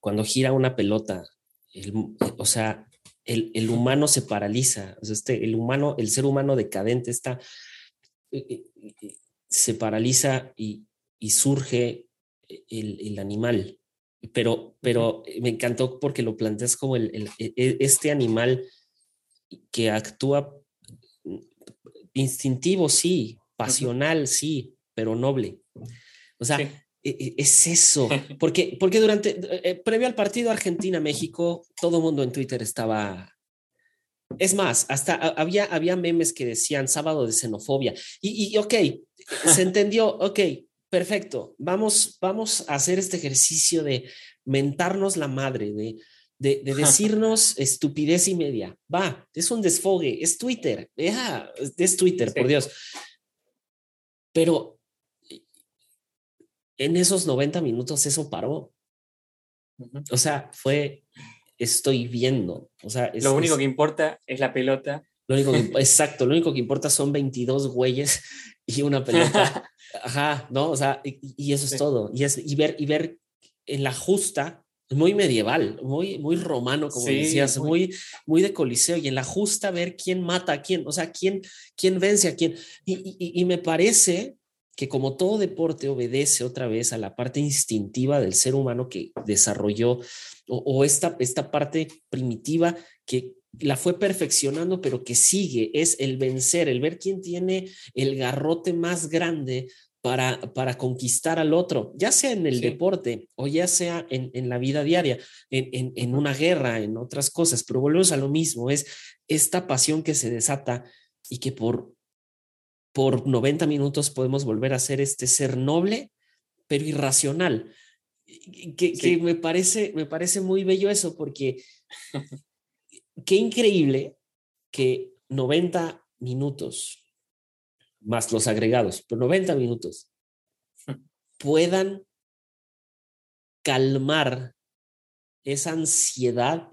cuando gira una pelota, el- eh, o sea, el, el humano se paraliza. O sea, este, el humano, el ser humano decadente está, eh, eh, eh, se paraliza y, y surge el, el animal. Pero, pero me encantó porque lo planteas como el, el- e- este animal que actúa instintivo, sí, pasional, sí, pero noble. O sea, Sí. E- e- es eso. Porque, porque durante, eh, previo al partido Argentina-México, todo mundo en Twitter estaba... Es más, hasta había, había memes que decían sábado de xenofobia. Y, y ok, se entendió, ok, perfecto. Vamos, vamos a hacer este ejercicio de mentarnos la madre, de, de, de decirnos estupidez y media. Va, es un desfogue, es Twitter, ya, es Twitter, por. Dios. Pero en esos 90 minutos eso paró. O sea, fue, estoy viendo. O sea, es, Lo único es- que importa es la pelota Lo único que, exacto, lo único que importa son 22 güeyes y una pelota. Ajá, ¿no? O sea, y, y eso es Sí. todo. Y, es, y, ver, y ver en la justa, muy medieval, muy, muy romano, como Sí, decías, muy- muy, muy de coliseo, y en la justa ver quién mata a quién, o sea, quién, quién vence a quién. Y, y- y me parece que como todo deporte obedece otra vez a la parte instintiva del ser humano que desarrolló, o, o esta, esta parte primitiva que la fue perfeccionando, pero que sigue, es el vencer, el ver quién tiene el garrote más grande para, para conquistar al otro, ya sea en el Sí. deporte o ya sea en, en la vida diaria, en, en, en una guerra, en otras cosas, pero volvemos a lo mismo, es esta pasión que se desata y que por, por 90 minutos podemos volver a ser este ser noble, pero irracional. Y Que, Sí. que me, parece, me parece muy bello eso, porque qué increíble que 90 minutos más los agregados, pero 90 minutos puedan calmar esa ansiedad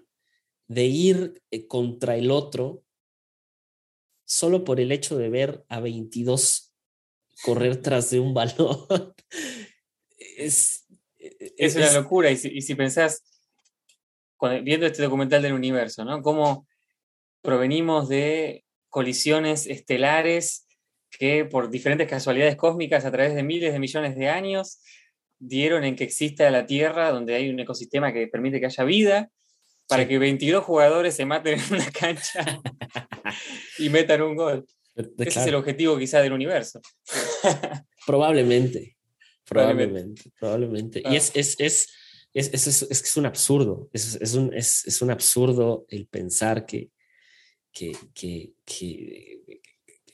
de ir eh, contra el otro solo por el hecho de ver a 22 correr tras de un balón. Es, Es una locura. Y si, y si pensás, cuando- viendo este documental del universo, ¿no? Cómo provenimos de colisiones estelares que por diferentes casualidades cósmicas a través de miles de millones de años dieron en que exista la Tierra, donde hay un ecosistema que permite que haya vida, para Sí. que 22 jugadores se maten en una cancha y metan un gol. Ese es el objetivo quizá del universo. probablemente, Probablemente. probablemente. Y Ah. es, es, es, es, es, es, es que es un absurdo, es, es, un, es, es un absurdo el pensar que, que, que, que,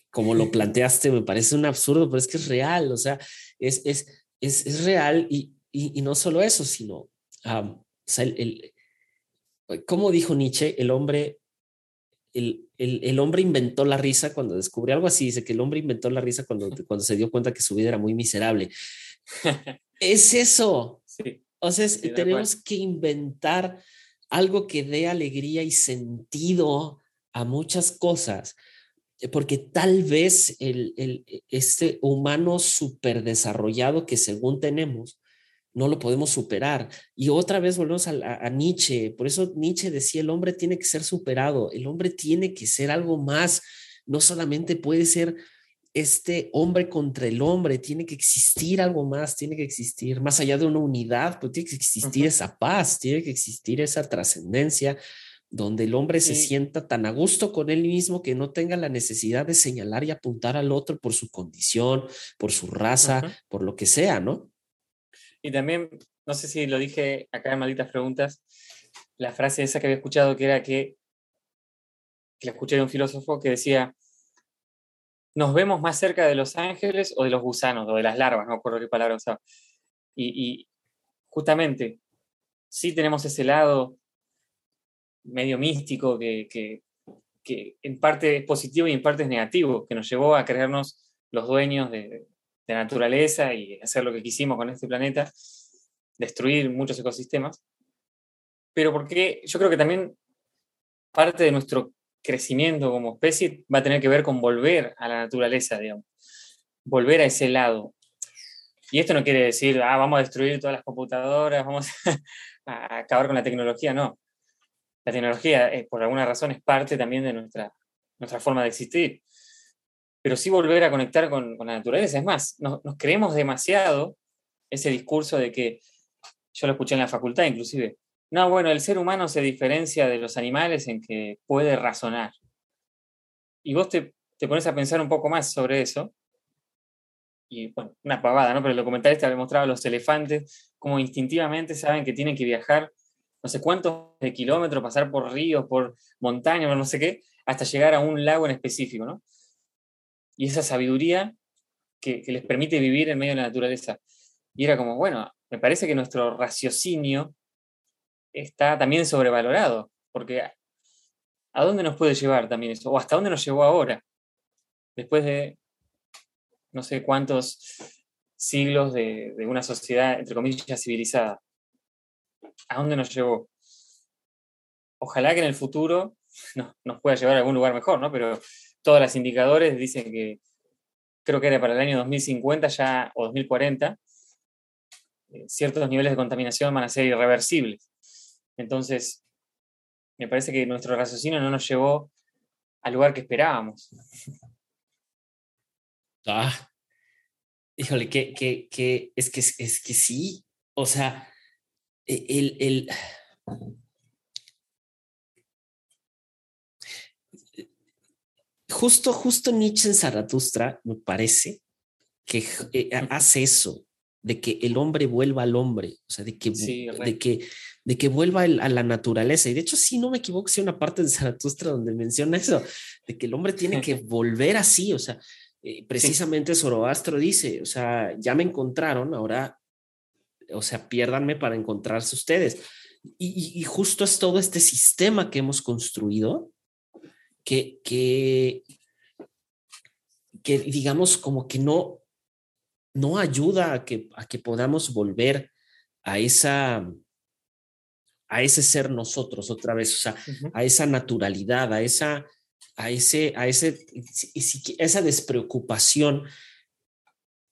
como lo planteaste, me parece un absurdo, pero es que es real, o sea, es, es, es, es real y, y, y no solo eso, sino, o sea, el, el- como dijo Nietzsche, el hombre, el, el, el hombre inventó la risa cuando descubrió algo así, dice que el hombre inventó la risa cuando, cuando se dio cuenta que su vida era muy miserable. es eso, Sí, o sea, es- Sí, tenemos que inventar algo que dé alegría y sentido a muchas cosas, eh, porque tal vez el, el- este humano súper desarrollado que según tenemos, no lo podemos superar. Y otra vez volvemos a, a- a Nietzsche, por eso Nietzsche decía, el hombre tiene que ser superado, el hombre tiene que ser algo más, no solamente puede ser este hombre contra el hombre, tiene que existir algo más, tiene que existir más allá de una unidad, pues tiene que existir esa paz, tiene que existir esa trascendencia donde el hombre se sienta tan a gusto con él mismo que no tenga la necesidad de señalar y apuntar al otro por su condición, por su raza, por lo que sea, ¿no? Y también, no sé si lo dije acá en Malditas Preguntas, la frase esa que había escuchado que era que, que la escuché de un filósofo que decía, nos vemos más cerca de los ángeles o de los gusanos o de las larvas, no me acuerdo qué palabra usaba. Y, y justamente, sí tenemos ese lado medio místico que, que, que en parte es positivo y en parte es negativo, que nos llevó a creernos los dueños de, de naturaleza y hacer lo que quisimos con este planeta, destruir muchos ecosistemas. Pero porque yo creo que también parte de nuestro crecimiento como especie va a tener que ver con volver a la naturaleza, digamos, volver a ese lado. Y esto no quiere decir, ah, vamos a destruir todas las computadoras, vamos a acabar con la tecnología, no. La tecnología, eh, por alguna razón, es parte también de nuestra, nuestra forma de existir. Pero sí volver a conectar con, con la naturaleza. Es más, nos, nos creemos demasiado ese discurso de que, yo lo escuché en la facultad inclusive, no, bueno, el ser humano se diferencia de los animales en que puede razonar. Y vos te, te pones a pensar un poco más sobre eso, y bueno, una pavada, ¿no? Pero el documental este mostraba a los elefantes como instintivamente saben que tienen que viajar no sé cuántos kilómetros, pasar por ríos, por montañas, no sé qué, hasta llegar a un lago en específico, ¿no? Y esa sabiduría que, les permite vivir en medio de la naturaleza. Y era como, bueno, me parece que nuestro raciocinio está también sobrevalorado, porque ¿a dónde nos puede llevar también eso? ¿O hasta dónde nos llevó ahora? Después de no sé cuántos siglos de, de una sociedad, entre comillas, civilizada. ¿A dónde nos llevó? Ojalá que en el futuro nos, nos pueda llevar a algún lugar mejor, ¿no? Pero todos los indicadores dicen que creo que era para el año 2050 ya o 2040, eh, ciertos niveles de contaminación van a ser irreversibles. Entonces, me parece que nuestro raciocinio no nos llevó al lugar que esperábamos. Ah, híjole, que, que, que es que es que sí. O sea, e, el, el justo, justo Nietzsche en Zaratustra, me parece, que eh, hace eso, de que el hombre vuelva al hombre, o sea, de que, Sí, de que, de que vuelva el- a la naturaleza. Y de hecho, si no me equivoco, sí hay una parte de Zaratustra donde menciona eso, de que el hombre tiene que volver así, o sea, eh, precisamente Zoroastro dice, o sea, ya me encontraron, ahora, o sea, piérdanme para encontrarse ustedes. Y, y- y justo es todo este sistema que hemos construido que, que, que digamos como que no, no ayuda a que, a que podamos volver a esa a ese ser nosotros otra vez, o sea, a esa naturalidad, a esa, a ese, a ese, esa despreocupación.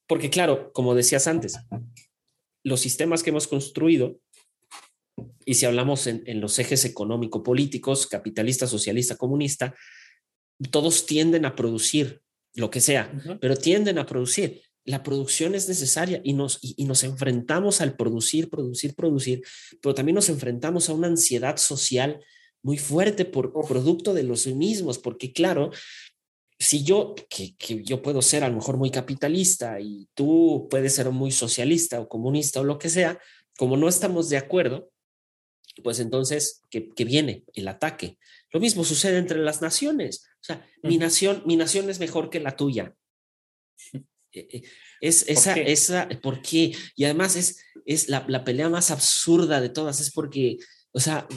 Porque claro, como decías antes, los sistemas que hemos construido, y si hablamos en, en los ejes económico-políticos, capitalista, socialista, comunista, todos tienden a producir lo que sea, Ujú. pero tienden a producir. La producción es necesaria y nos, y, y nos enfrentamos al producir, producir, producir, pero también nos enfrentamos a una ansiedad social muy fuerte por producto de los mismos, porque claro, si yo, que, que yo puedo ser a lo mejor muy capitalista y tú puedes ser muy socialista o comunista o lo que sea, como no estamos de acuerdo, pues entonces, que, que viene el ataque. Lo mismo sucede entre las naciones. O sea, mi nación, mi nación es mejor que la tuya. Eh, eh, Es esa, esa, ¿por qué? Y además es, es la, la pelea más absurda de todas, es porque, o sea,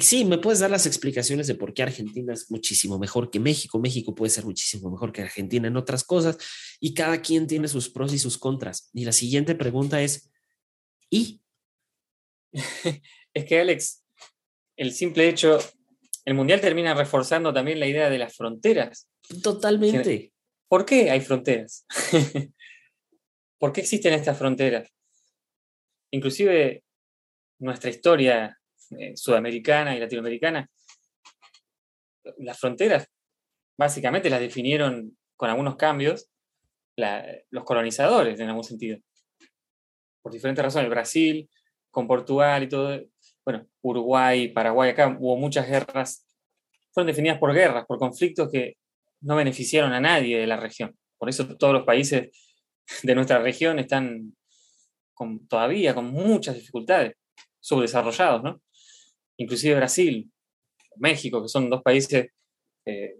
sí, me puedes dar las explicaciones de por qué Argentina es muchísimo mejor que México, México puede ser muchísimo mejor que Argentina en otras cosas, y cada quien tiene sus pros y sus contras. Y la siguiente pregunta es, ¿y? Es que, Alex, el simple hecho, el Mundial termina reforzando también la idea de las fronteras. Totalmente. ¿Por qué hay fronteras? ¿Por qué existen estas fronteras? Inclusive nuestra historia eh, sudamericana y latinoamericana, las fronteras básicamente las definieron con algunos cambios la- los colonizadores en algún sentido. Por diferentes razones, Brasil, con Portugal y todo, bueno, Uruguay, Paraguay, acá hubo muchas guerras, fueron definidas por guerras, por conflictos que no beneficiaron a nadie de la región. Por eso todos los países de nuestra región están con- todavía con muchas dificultades, subdesarrollados, ¿no? Inclusive Brasil, México, que son dos países eh,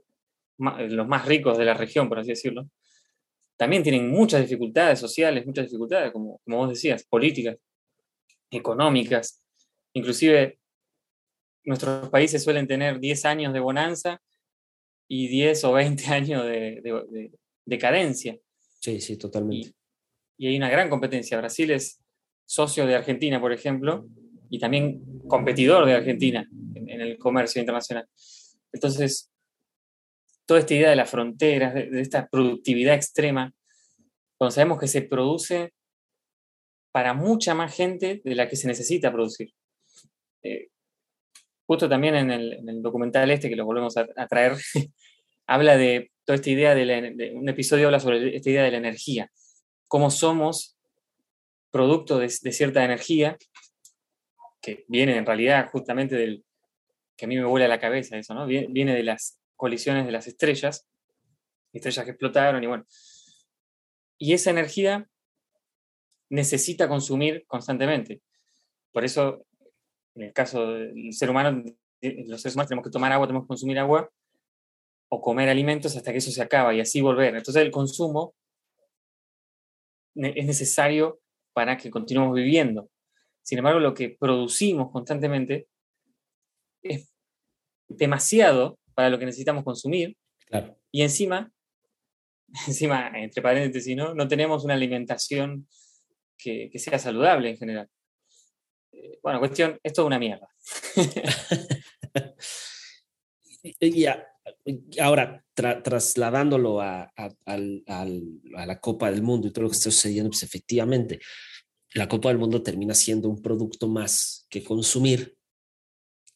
los más ricos de la región, por así decirlo, también tienen muchas dificultades sociales, muchas dificultades, como, como vos decías, políticas, económicas. Inclusive nuestros países suelen tener 10 años de bonanza y 10 o 20 años de, de-. Sí, sí, totalmente. Y hay una gran competencia. Brasil es socio de Argentina, por ejemplo, y también competidor de Argentina en, en el comercio internacional. Entonces, toda esta idea de las fronteras, de, de esta productividad extrema, cuando sabemos que se produce para mucha más gente de la que se necesita producir. Eh, justo también en el, en el documental este, que lo volvemos a, traer, habla de toda esta idea de, la, de un episodio habla sobre esta idea de la energía, cómo somos producto de, de cierta energía que viene en realidad justamente del que a mí me vuela la cabeza eso, ¿no? Viene de las colisiones de las estrellas, estrellas que explotaron y bueno. Y esa energía necesita consumir constantemente. Por eso, en el caso del ser humano, eh, los seres humanos tenemos que tomar agua, tenemos que consumir agua o comer alimentos hasta que eso se acaba y así volver. Entonces el consumo es necesario para que continuemos viviendo. Sin embargo, lo que producimos constantemente es demasiado para lo que necesitamos consumir Claro. y encima, encima, entre paréntesis, ¿no? no tenemos una alimentación que, que sea saludable en general. Eh, Bueno, cuestión, esto es una mierda. Y a- ahora, tra- trasladándolo a, a- al- a la Copa del Mundo y todo lo que está sucediendo, pues efectivamente, la Copa del Mundo termina siendo un producto más que consumir,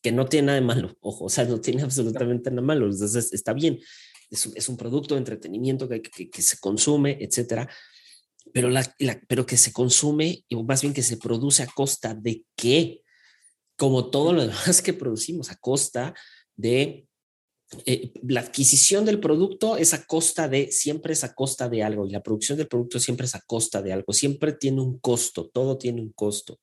que no tiene nada de malo, ojo, o sea, no tiene absolutamente nada malo, entonces está bien, es, es un producto de entretenimiento que, que- que se consume, etcétera, pero, la, la- pero que se consume, y más bien que se produce a costa de qué, como todo lo demás que producimos, a costa de eh, la adquisición del producto es a costa de, siempre es a costa de algo y la producción del producto siempre es a costa de algo, siempre tiene un costo, todo tiene un costo.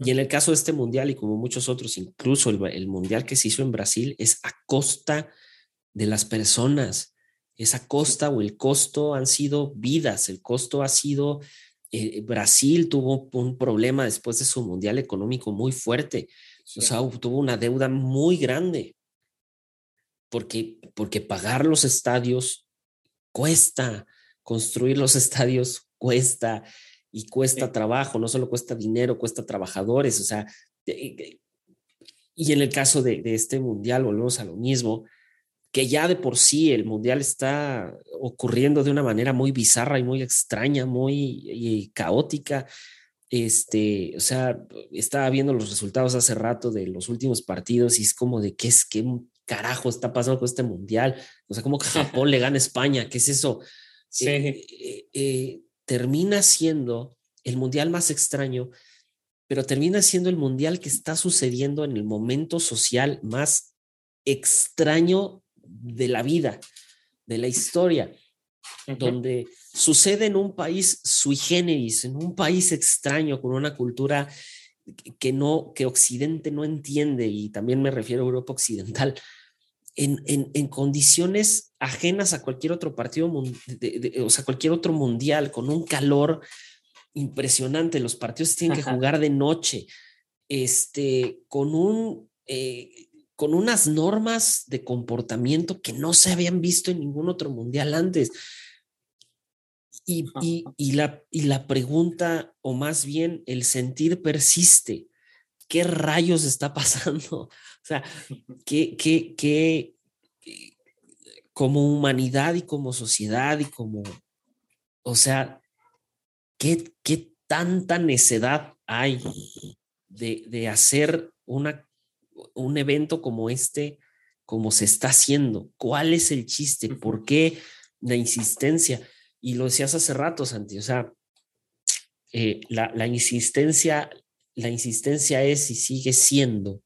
Y en el caso de este mundial y como muchos otros, incluso el, el mundial que se hizo en Brasil es a costa de las personas, es a costa o el costo han sido vidas, el costo ha sido, eh, Brasil tuvo un problema después de su mundial económico muy fuerte, o sea, tuvo una deuda muy grande. Porque, porque pagar los estadios cuesta, construir los estadios cuesta y cuesta Sí. trabajo, no solo cuesta dinero, cuesta trabajadores, o sea, eh, eh, y en el caso de, de este mundial volvemos a lo mismo, que ya de por sí el mundial está ocurriendo de una manera muy bizarra y muy extraña, muy y caótica. Este, o sea, estaba viendo los resultados hace rato de los últimos partidos y es como de qué es qué carajo está pasando con este mundial. O sea, como que Japón le gana a España, ¿qué es eso? Sí, Eh, eh, eh, termina siendo el mundial más extraño, pero termina siendo el mundial que está sucediendo en el momento social más extraño de la vida, de la historia, donde sucede en un país sui generis, en un país extraño, con una cultura que- no, que Occidente no entiende, y también me refiero a Europa Occidental, en, en, en condiciones ajenas a cualquier otro partido, de- de- o sea, cualquier otro mundial, con un calor impresionante. Los partidos tienen que jugar de noche, este, con un, eh, con unas normas de comportamiento que no se habían visto en ningún otro mundial antes. Y, y, y la, y la pregunta, o más bien el sentir persiste. ¿Qué rayos está pasando? O sea, ¿qué, qué, qué, qué- como humanidad y como sociedad y como, o sea, ¿qué, qué tanta necedad hay de, de hacer una, un evento como este, como se está haciendo? ¿Cuál es el chiste? ¿Por qué la insistencia? Y lo decías hace rato, Santi, o sea, eh, la, la insistencia, la insistencia es y sigue siendo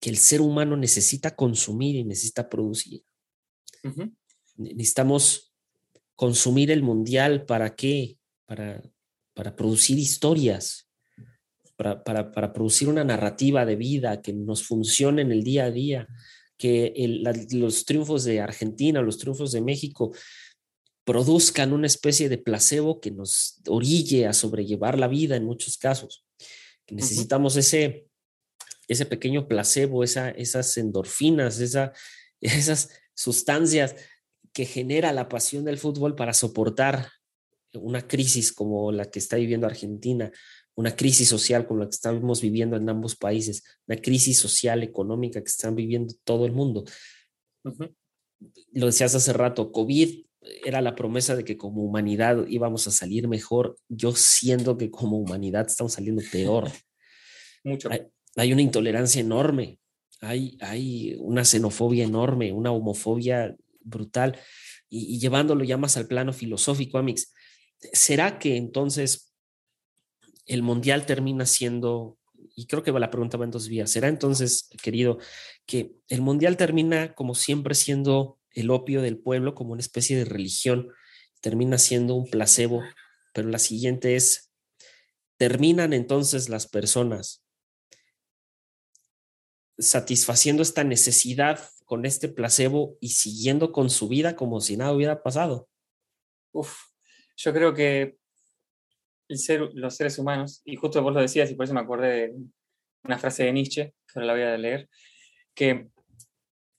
que el ser humano necesita consumir y necesita producir. Necesitamos consumir el mundial para qué? Para, para producir historias, para, para, para producir una narrativa de vida que nos funcione en el día a día, que el- la- los triunfos de Argentina, los triunfos de México produzcan una especie de placebo que nos orille a sobrellevar la vida en muchos casos. Que necesitamos ese, ese pequeño placebo, esa, esas endorfinas, esa, esas sustancias que genera la pasión del fútbol para soportar una crisis como la que está viviendo Argentina, una crisis social como la que estamos viviendo en ambos países, una crisis social, económica que están viviendo todo el mundo. Ujú. Lo decías hace rato, COVID era la promesa de que como humanidad íbamos a salir mejor. Yo siento que como humanidad estamos saliendo peor. Mucho. Hay una intolerancia enorme, hay, hay una xenofobia enorme, una homofobia brutal. Y, y llevándolo ya más al plano filosófico, Amix, ¿será que entonces el mundial termina siendo, y creo que la pregunta va en dos vías, ¿será entonces, querido, que el mundial termina como siempre siendo el opio del pueblo, como una especie de religión, termina siendo un placebo, pero la siguiente es, terminan entonces las personas satisfaciendo esta necesidad con este placebo y siguiendo con su vida como si nada hubiera pasado. Uf, yo creo que el ser, los seres humanos, y justo vos lo decías y por eso me acordé de una frase de Nietzsche, que ahora la voy a leer, que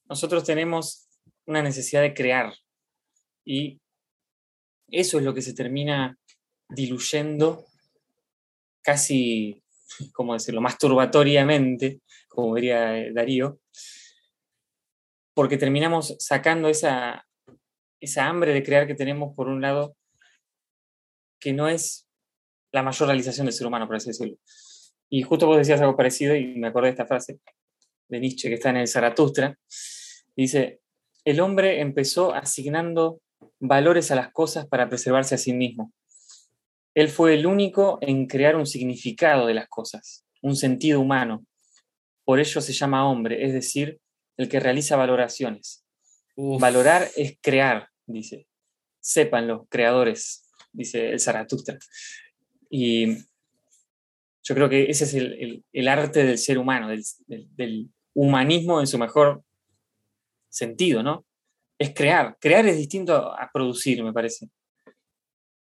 nosotros tenemos una necesidad de crear y eso es lo que se termina diluyendo casi, ¿cómo decirlo?, masturbatoriamente, como diría eh, Darío, porque terminamos sacando esa, esa hambre de crear que tenemos por un lado, que no es la mayor realización del ser humano, por así decirlo. Y justo vos decías algo parecido y me acordé de esta frase de Nietzsche que está en el Zaratustra. Dice, el hombre empezó asignando valores a las cosas para preservarse a sí mismo. Él fue el único en crear un significado de las cosas, un sentido humano. Por ello se llama hombre, es decir, el que realiza valoraciones. Uf. Valorar es crear, dice. Sépanlo, creadores, dice el Zaratustra. Y yo creo que ese es el, el- arte del ser humano, del, humanismo en su mejor sentido, ¿no? Es crear. Crear es distinto a producir, me parece.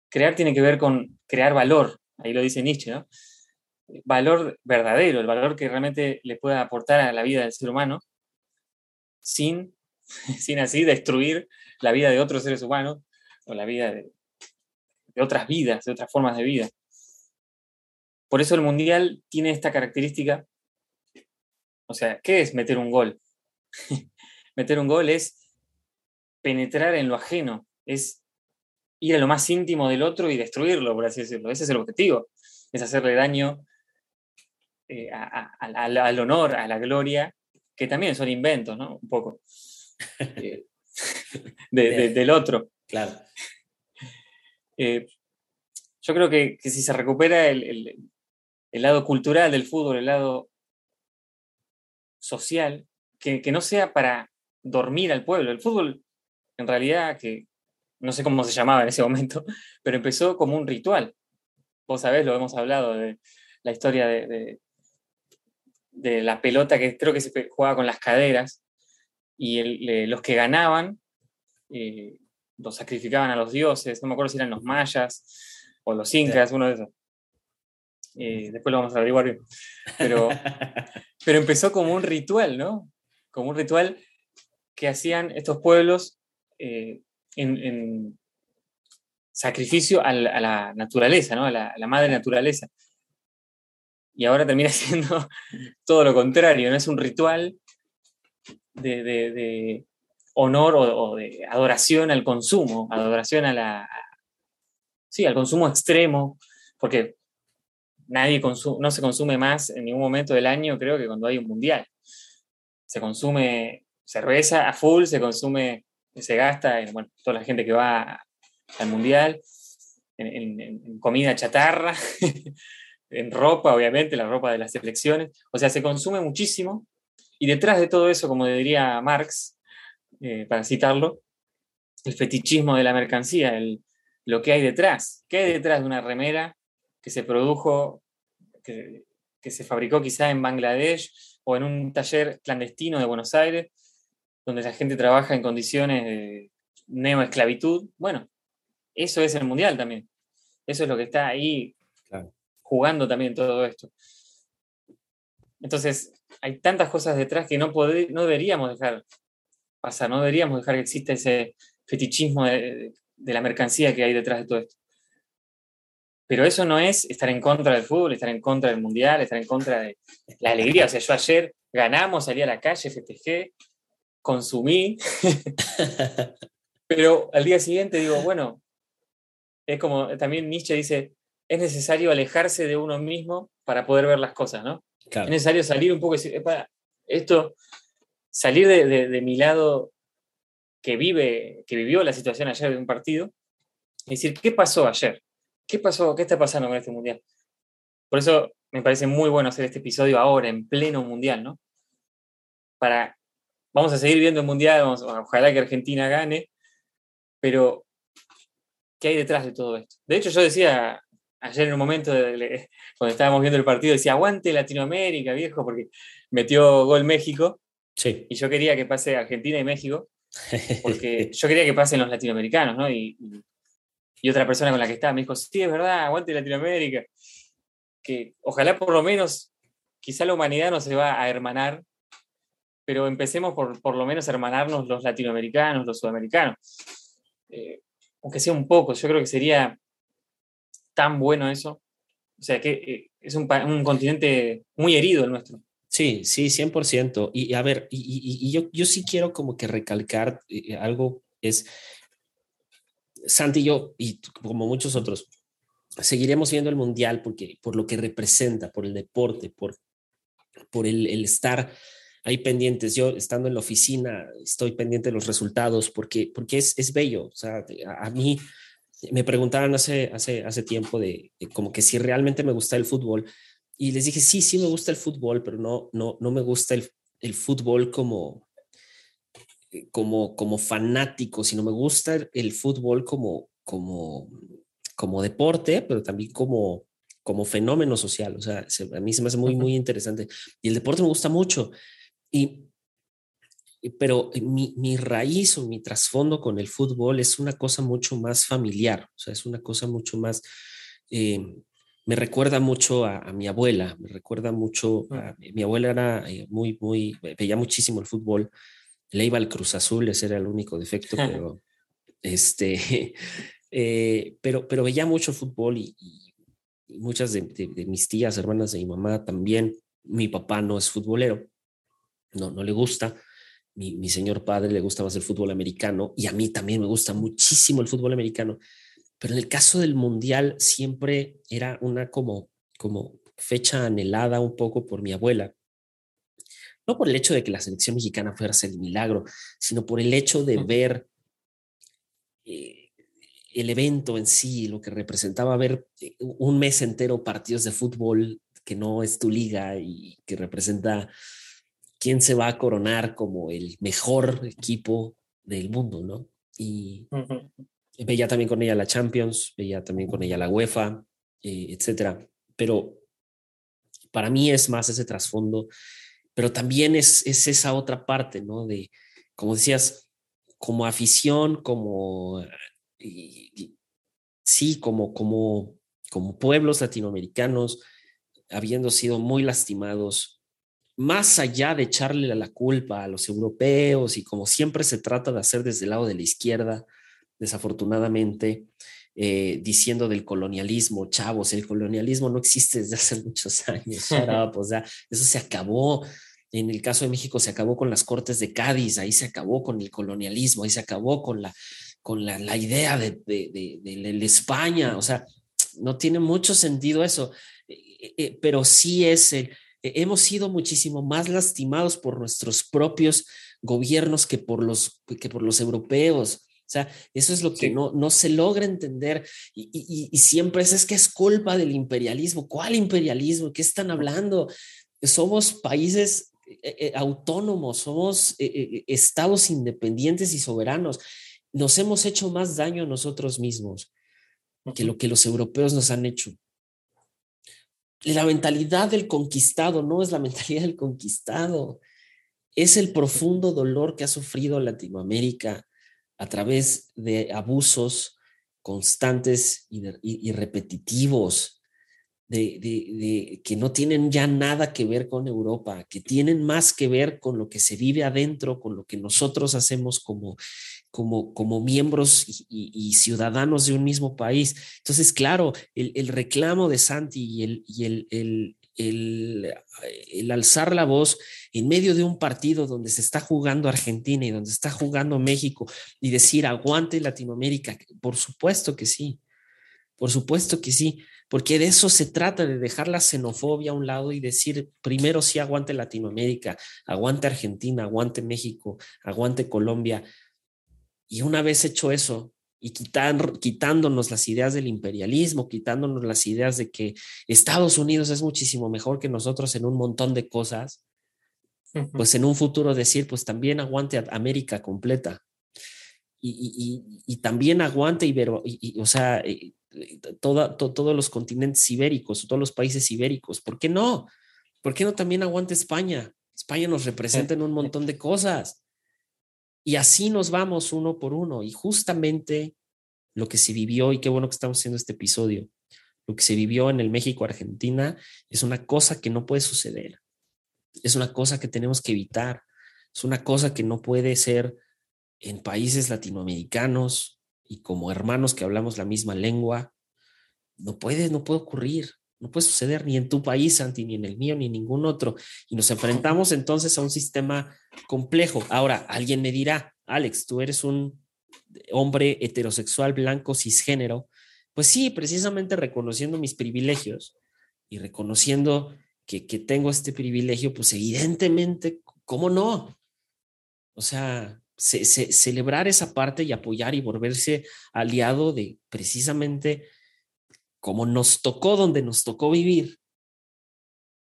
Crear tiene que ver con crear valor, ahí lo dice Nietzsche, ¿no? Valor verdadero, el valor que realmente le pueda aportar a la vida del ser humano, sin, sin así destruir la vida de otros seres humanos o la vida de otras vidas, de otras formas de vida. Por eso el Mundial tiene esta característica. O sea, ¿qué es meter un gol? meter un gol es penetrar en lo ajeno, es ir a lo más íntimo del otro y destruirlo, por así decirlo. Ese es el objetivo, es hacerle daño eh, a- a- al- honor, a la gloria, que también son inventos, ¿no? Un poco. eh, de- de- del otro. Claro. Eh, yo creo que, que si se recupera el, el- el lado cultural del fútbol, el lado social, que, que no sea para dormir al pueblo. El fútbol, en realidad, que no sé cómo se llamaba en ese momento, pero empezó como un ritual. Vos sabés, lo hemos hablado de la historia de, de- de la pelota que creo que se jugaba con las caderas y el- le- los que ganaban eh, los sacrificaban a los dioses, no me acuerdo si eran los mayas o los incas, uno de esos. Eh, después lo vamos a averiguar bien. Pero, pero empezó como un ritual, ¿no? Como un ritual que hacían estos pueblos eh, en, en sacrificio a la, a la naturaleza, ¿no? A la, a la madre naturaleza. Y ahora termina siendo todo lo contrario, ¿no? Es un ritual de, de- de honor o, o de adoración al consumo, adoración a la... Sí, al consumo extremo, porque nadie no se consume más en ningún momento del año, creo que cuando hay un mundial. Se consume cerveza a full, se consume, se gasta en toda la gente que va al mundial, en comida chatarra, en ropa, obviamente, la ropa de las selecciones. O sea, se consume muchísimo. Y detrás de todo eso, como diría Marx, eh, para citarlo, el fetichismo de la mercancía, el, lo que hay detrás. ¿Qué hay detrás de una remera que se produjo, que, que se fabricó quizá en Bangladesh o en un taller clandestino de Buenos Aires, donde la gente trabaja en condiciones de neoesclavitud? Bueno, eso es el mundial también. Eso es lo que está ahí Claro. jugando también todo esto. Entonces, hay tantas cosas detrás que no, no deberíamos dejar pasar, no deberíamos dejar que exista ese fetichismo de, de la mercancía que hay detrás de todo esto. Pero eso no es estar en contra del fútbol, estar en contra del mundial, estar en contra de la alegría. O sea, yo ayer ganamos, salí a la calle, festejé, consumí, pero al día siguiente digo, bueno, es como también Nietzsche dice, es necesario alejarse de uno mismo para poder ver las cosas, ¿no? Es necesario salir un poco y decir, "Epa, esto, salir de, de- de mi lado que vive, que vivió la situación ayer de un partido, y decir, ¿qué pasó ayer? ¿Qué pasó? ¿Qué está pasando con este mundial? Por eso me parece muy bueno hacer este episodio ahora, en pleno mundial, ¿no? Para, vamos a seguir viendo el mundial, vamos- ojalá que Argentina gane, pero ¿qué hay detrás de todo esto? De hecho, yo decía ayer en un momento, de- cuando estábamos viendo el partido, decía, aguante Latinoamérica, viejo, porque metió gol México Sí. y yo quería que pase Argentina y México, porque yo quería que pasen los latinoamericanos, ¿no? Y, y- y otra persona con la que estaba me dijo, sí, es verdad, aguante Latinoamérica. Que ojalá por lo menos, quizá la humanidad no se va a hermanar, pero empecemos por, por lo menos a hermanarnos los latinoamericanos, los sudamericanos. Eh, aunque sea un poco, yo creo que sería tan bueno eso. O sea, que eh, es un, un continente muy herido el nuestro. Sí, sí, 100%. Y a ver, y, yo, yo sí quiero como que recalcar eh, algo, es, Santi y yo, y como muchos otros, seguiremos viendo el Mundial porque, por lo que representa, por el deporte, por, por el, el estar ahí pendientes. Yo estando en la oficina estoy pendiente de los resultados porque, porque es, es bello. O sea, a, mí me preguntaban hace, hace, hace tiempo de, como que si realmente me gusta el fútbol y les dije, sí, sí me gusta el fútbol, pero no, no, no me gusta el, el fútbol como, como, como fanático, sino me gusta el fútbol como, como, como deporte, pero también como, como fenómeno social. O sea, a mí se me hace muy, muy interesante. Y el deporte me gusta mucho. Y, pero mi, mi, raíz o mi trasfondo con el fútbol es una cosa mucho más familiar, o sea, es una cosa mucho más, eh, me recuerda mucho a, mi abuela, me recuerda mucho, a, mi abuela era eh, muy, muy, veía muchísimo el fútbol, le iba al Cruz Azul, ese era el único defecto, pero, este, eh, pero, pero veía mucho fútbol y, muchas de, de mis tías, hermanas de mi mamá también, mi papá no es futbolero, no, no le gusta. Mi, mi, señor padre le gusta más el fútbol americano y a mí también me gusta muchísimo el fútbol americano. Pero en el caso del mundial siempre era una como, como fecha anhelada un poco por mi abuela. No por el hecho de que la selección mexicana fuera a ser el milagro, sino por el hecho de ver eh, el evento en sí, lo que representaba ver eh, un mes entero partidos de fútbol que no es tu liga y que representa quién se va a coronar como el mejor equipo del mundo, ¿no? Y veía también con ella la Champions, veía también con ella la UEFA, eh, etcétera. Pero para mí es más ese trasfondo, pero también es, es esa otra parte, ¿no? De, como decías, como afición, como, sí, como, como, como pueblos latinoamericanos, habiendo sido muy lastimados más allá de echarle la culpa a los europeos y como siempre se trata de hacer desde el lado de la izquierda, desafortunadamente, eh, diciendo del colonialismo, chavos, el colonialismo no existe desde hace muchos años, o sea, eso se acabó. En el caso de México se acabó con las Cortes de Cádiz, ahí se acabó con el colonialismo, ahí se acabó con la, con la, la idea de, de, de, España, o sea, no tiene mucho sentido eso, eh, eh, pero sí es el, hemos sido muchísimo más lastimados por nuestros propios gobiernos que por los, que por los europeos. O sea, eso es lo que no, no se logra entender y, y, siempre es, es que es culpa del imperialismo. ¿Cuál imperialismo? ¿Qué están hablando? Somos países eh, eh, autónomos, somos eh, estados independientes y soberanos. Nos hemos hecho más daño a nosotros mismos que lo que los europeos nos han hecho la mentalidad del conquistado no es la mentalidad del conquistado, es el profundo dolor que ha sufrido Latinoamérica a través de abusos constantes y, repetitivos, de, que no tienen ya nada que ver con Europa, que tienen más que ver con lo que se vive adentro, con lo que nosotros hacemos como, como, como miembros y, ciudadanos de un mismo país. Entonces, claro, el, reclamo de Santi y, el, y el, el, alzar la voz en medio de un partido donde se está jugando Argentina y donde está jugando México y decir aguante Latinoamérica, por supuesto que sí, por supuesto que sí, porque de eso se trata, de dejar la xenofobia a un lado y decir primero sí aguante Latinoamérica, aguante Argentina, aguante México, aguante Colombia, y una vez hecho eso y quitar, quitándonos las ideas del imperialismo, quitándonos las ideas de que Estados Unidos es muchísimo mejor que nosotros en un montón de cosas, pues en un futuro decir, pues también aguante América completa. Y, también aguante Ibero, y, o sea, eh, todos los continentes ibéricos, todos los países ibéricos. ¿Por qué no? ¿Por qué no también aguante España? España nos representa en un montón de cosas. Y así nos vamos uno por uno. Y justamente lo que se vivió, y qué bueno que estamos haciendo este episodio, lo que se vivió en el México-Argentina es una cosa que no puede suceder. Es una cosa que tenemos que evitar. Es una cosa que no puede ser en países latinoamericanos y como hermanos que hablamos la misma lengua. No puede, no puede ocurrir. No puede suceder ni en tu país, Santi, ni en el mío, ni en ningún otro. Y nos enfrentamos entonces a un sistema complejo. Ahora, alguien me dirá, Alex, tú eres un hombre heterosexual, blanco, cisgénero. Pues sí, precisamente reconociendo mis privilegios y reconociendo que, que tengo este privilegio, pues evidentemente, ¿cómo no? O sea, ce- ce- celebrar esa parte y apoyar y volverse aliado de precisamente como nos tocó donde nos tocó vivir,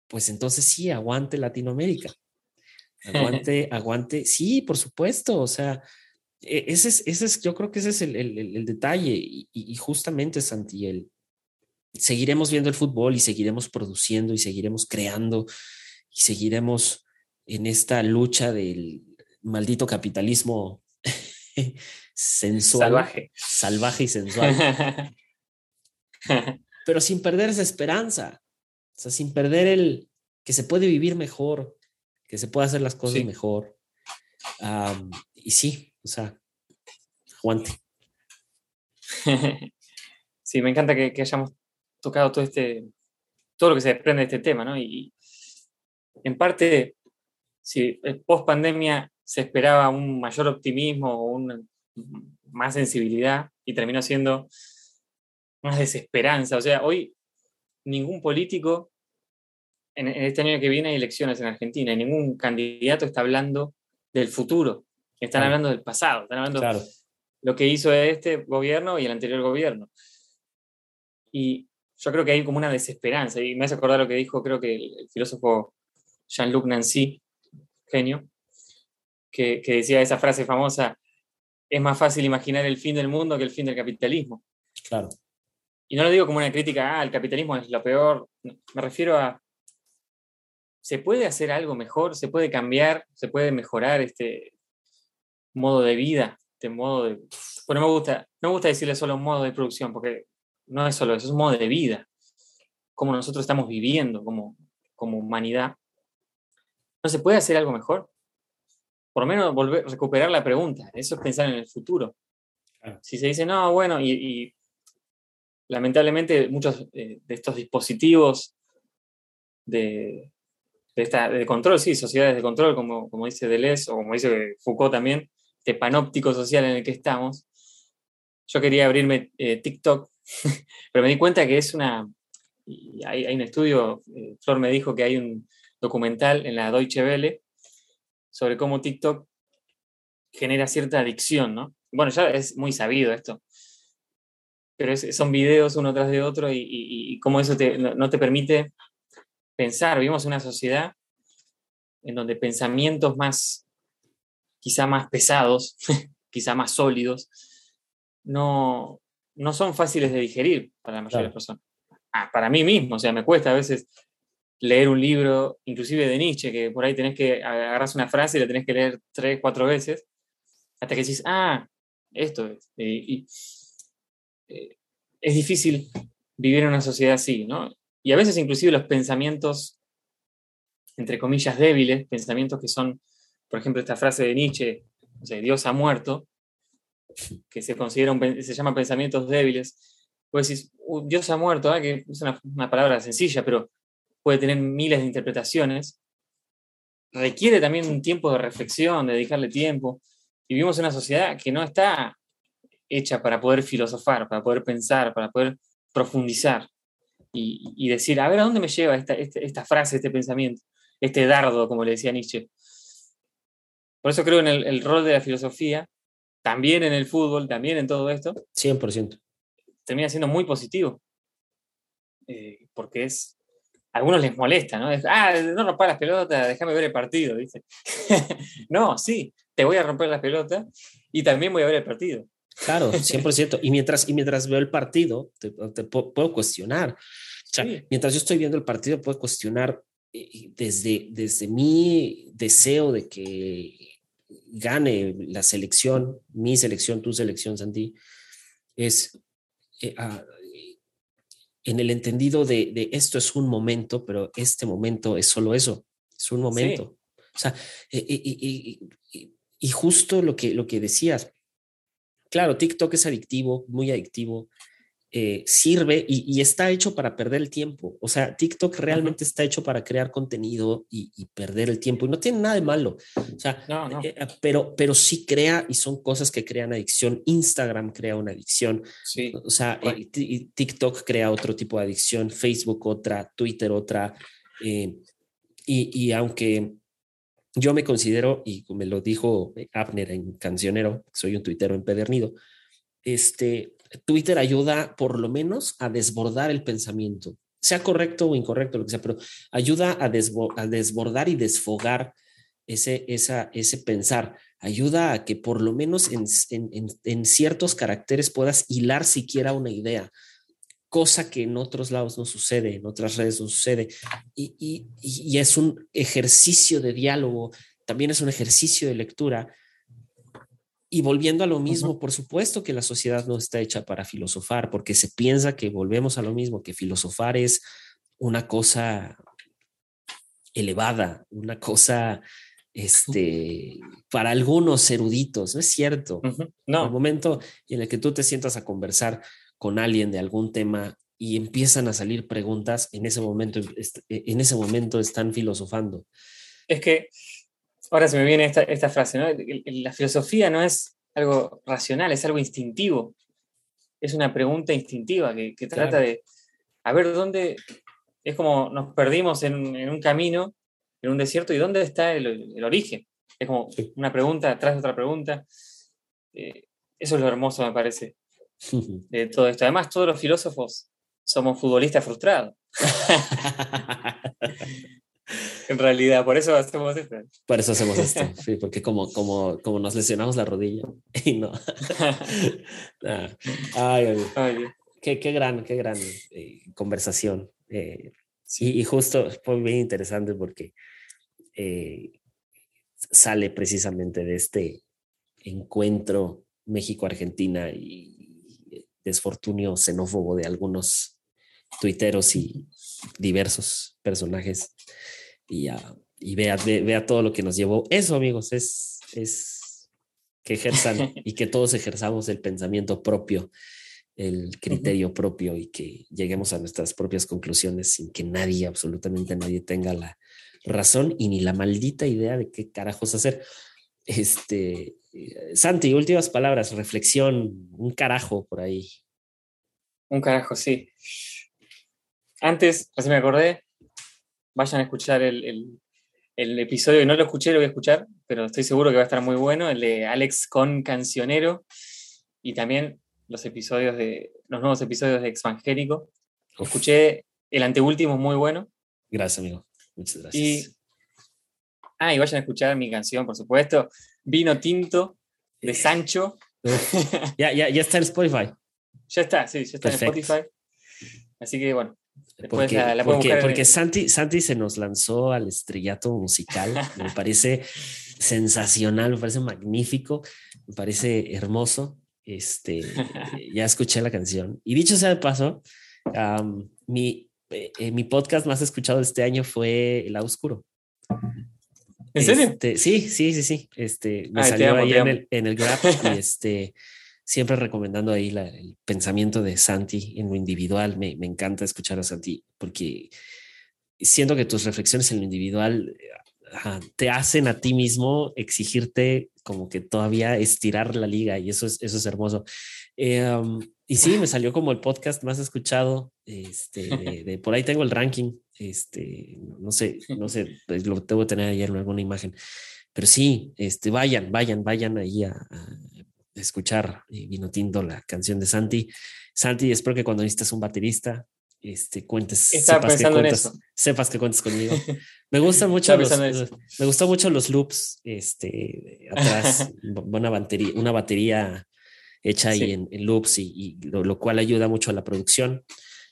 pues entonces sí, aguante Latinoamérica. Aguante, aguante. Sí, por supuesto. O sea, e- ese es, ese es, yo creo que ese es el, el- el- el detalle. Y justamente, Santi, el, seguiremos viendo el fútbol y seguiremos produciendo y seguiremos creando y seguiremos en esta lucha del maldito capitalismo sensual, Salvaje. salvaje y sensual pero sin perder esa esperanza, o sea, sin perder el que se puede vivir mejor, que se puede hacer las cosas Sí. mejor. Am, y sí, o sea, aguante. sí, me encanta que, que hayamos tocado todo este, todo lo que se desprende de este tema, ¿no? Y en parte, si post pandemia se esperaba un mayor optimismo o una más sensibilidad y terminó siendo más desesperanza. O sea, hoy ningún político, en, en este año que viene hay elecciones en Argentina, y ningún candidato está hablando del futuro, están Claro. hablando del pasado, están hablando Claro, lo que hizo este gobierno y el anterior gobierno. Y yo creo que hay como una desesperanza, y me hace acordar lo que dijo, creo que el, el filósofo Jean-Luc Nancy, genio, que, que decía esa frase famosa, es más fácil imaginar el fin del mundo que el fin del capitalismo. claro, Y no lo digo como una crítica, ah, el capitalismo es lo peor, no, me refiero a, ¿se puede hacer algo mejor? ¿Se puede cambiar? ¿Se puede mejorar este modo de vida? Este modo de... Bueno, no me gusta, no me gusta decirle solo un modo de producción, porque no es solo eso, es un modo de vida. Como nosotros estamos viviendo como, como humanidad. ¿No se puede hacer algo mejor? Por lo menos volver, recuperar la pregunta. Eso es pensar en el futuro. Si se dice, no, bueno, y, y lamentablemente muchos eh, de estos dispositivos de, de, control, sí, sociedades de control, como, como dice Deleuze o como dice Foucault también, este panóptico social en el que estamos. Yo quería abrirme eh, TikTok, pero me di cuenta que es una... hay un estudio, eh, Flor me dijo que hay un documental en la Deutsche Welle sobre cómo TikTok genera cierta adicción, ¿no? Bueno, ya es muy sabido esto, pero es- son videos uno tras de otro y, y, y cómo eso te, no, no te permite pensar. Vivimos una sociedad en donde pensamientos más, quizá más pesados, quizá más sólidos, no, no son fáciles de digerir para la mayoría de Claro. las personas. Ah, para mí mismo, o sea, me cuesta a veces leer un libro, inclusive de Nietzsche, que por ahí tenés que agarras una frase y la tenés que leer tres, cuatro veces, hasta que decís, ah, esto es. Eh, y, es difícil vivir en una sociedad así, ¿no? Y a veces inclusive los pensamientos, entre comillas, débiles, pensamientos que son, por ejemplo, esta frase de Nietzsche, o sea, Dios ha muerto, que se considera un se llama pensamientos débiles, vos decís, "Uh, Dios ha muerto, ah, que es una, palabra sencilla, pero puede tener miles de interpretaciones, requiere también un tiempo de reflexión, de dedicarle tiempo. Vivimos en una sociedad que no está hecha para poder filosofar, para poder pensar, para poder profundizar y, y decir, a ver, ¿a dónde me lleva esta, este- esta frase, este pensamiento, este dardo, como le decía Nietzsche? Por eso creo en el, el rol de la filosofía, también en el fútbol, también en todo esto, 100%. termina siendo muy positivo. Eh, porque es. A algunos les molesta, ¿no? Es, ah, no rompas las pelotas, déjame ver el partido, ¿viste? no, sí, te voy a romper las pelotas y también voy a ver el partido. Claro, 100%. Y mientras, y mientras veo el partido, te, te pu- puedo cuestionar. O sea, Sí. mientras yo estoy viendo el partido, puedo cuestionar eh, desde, desde mi deseo de que gane la selección, mi selección, tu selección, Santi, es eh, ah, en el entendido de, de esto es un momento, pero este momento es solo eso, es un momento. O sea, eh, y, y- y- y- y justo lo que, lo que decías, claro, TikTok es adictivo, muy adictivo, eh, sirve y, y está hecho para perder el tiempo. O sea, TikTok realmente está hecho para crear contenido y, y perder el tiempo. Y no tiene nada de malo. O sea, No, no. eh, pero, pero sí crea y son cosas que crean adicción. Instagram crea una adicción. Sí. O sea, Bueno. eh, TikTok crea otro tipo de adicción, Facebook otra, Twitter otra. eh, y, y aunque yo me considero, y me lo dijo Abner en Cancionero, soy un tuitero empedernido, este, Twitter ayuda por lo menos a desbordar el pensamiento, sea correcto o incorrecto, lo que sea, pero ayuda a, desbo- a desbordar y desfogar ese, pensar. Ayuda a que por lo menos en, en- en- en ciertos caracteres puedas hilar siquiera una idea, cosa que en otros lados no sucede, en otras redes no sucede. Y, y- y- es un ejercicio de diálogo, también es un ejercicio de lectura. Y volviendo a lo mismo, por supuesto que la sociedad no está hecha para filosofar, porque se piensa que volvemos a lo mismo, que filosofar es una cosa elevada, una cosa este, para algunos eruditos, no es cierto. Ujú. El No, momento en el que tú te sientas a conversar con alguien de algún tema y empiezan a salir preguntas, en ese momento, est- en ese momento están filosofando. es que ahora se me viene esta, esta frase, ¿no? La filosofía no es algo racional, es algo instintivo. Es una pregunta instintiva que, que trata Claro. de a ver dónde. Es como nos perdimos en, en un camino, en un desierto, y dónde está el, el origen. Es como una pregunta atrás de otra pregunta. Eh, eso es lo hermoso, me parece, de todo esto. Además, todos los filósofos somos futbolistas frustrados, en realidad. Por eso hacemos esto. Por eso hacemos esto, sí, porque como, como, como nos lesionamos la rodilla y no. Ah, ay, ay, qué, qué gran, qué gran eh, conversación. eh, Sí. y, y justo fue bien interesante porque eh, sale precisamente de este encuentro México-Argentina y desfortunio xenófobo de algunos tuiteros y diversos personajes. Y, ah, y vea, ve- vea todo lo que nos llevó. Eso, amigos, es, es que ejerzan y que todos ejerzamos el pensamiento propio, el criterio propio y que lleguemos a nuestras propias conclusiones sin que nadie, absolutamente nadie, tenga la razón y ni la maldita idea de qué carajos hacer. Este, eh, Santi, últimas palabras, reflexión, un carajo por ahí. Un carajo, sí. Antes, así me acordé, vayan a escuchar el, el- el episodio, que no lo escuché, lo voy a escuchar, pero estoy seguro que va a estar muy bueno, el de Alex con Cancionero, y también los episodios de, los nuevos episodios de Exvangélico. Escuché el anteúltimo muy bueno, gracias, amigo. Muchas gracias. y, ah, y vayan a escuchar mi canción, por supuesto, Vino Tinto, de Sancho. Ya, ya, ya está en Spotify. Ya está, sí, ya está Perfecto. en Spotify. Así que bueno, después Porque, la, la porque, porque Santi, Santi se nos lanzó al estrellato musical. Me parece sensacional, me parece magnífico, me parece hermoso. Este, ya escuché la canción. Y dicho sea de paso, am, mi, eh, eh, mi podcast más escuchado este año fue El Oscuro. ¿En serio? Este, sí, sí, sí, sí. Este, me Ay, salió amo, ahí en el, en el Grab y este, siempre recomendando ahí la- el pensamiento de Santi en lo individual. Me, me encanta escuchar a Santi porque siento que tus reflexiones en lo individual ajá, te hacen a ti mismo exigirte como que todavía estirar la liga y eso es, eso es hermoso. Eh, um, y sí, me salió como el podcast más escuchado. Este, de, de- por ahí tengo el ranking. Este, no sé, no sé, pues, lo tengo que tener ayer en alguna imagen. Pero sí, este, vayan, vayan, vayan ahí a, a escuchar eh, Vino Tinto, la canción de Santi. Santi, espero que cuando necesites un baterista, este, cuentes, Estaba sepas que, en cuentas, eso. sepas que cuentes conmigo. Me gustan mucho los, me gustan mucho los loops, este, atrás, una batería, una batería hecha ahí en, en loops y, y lo, lo cual ayuda mucho a la producción.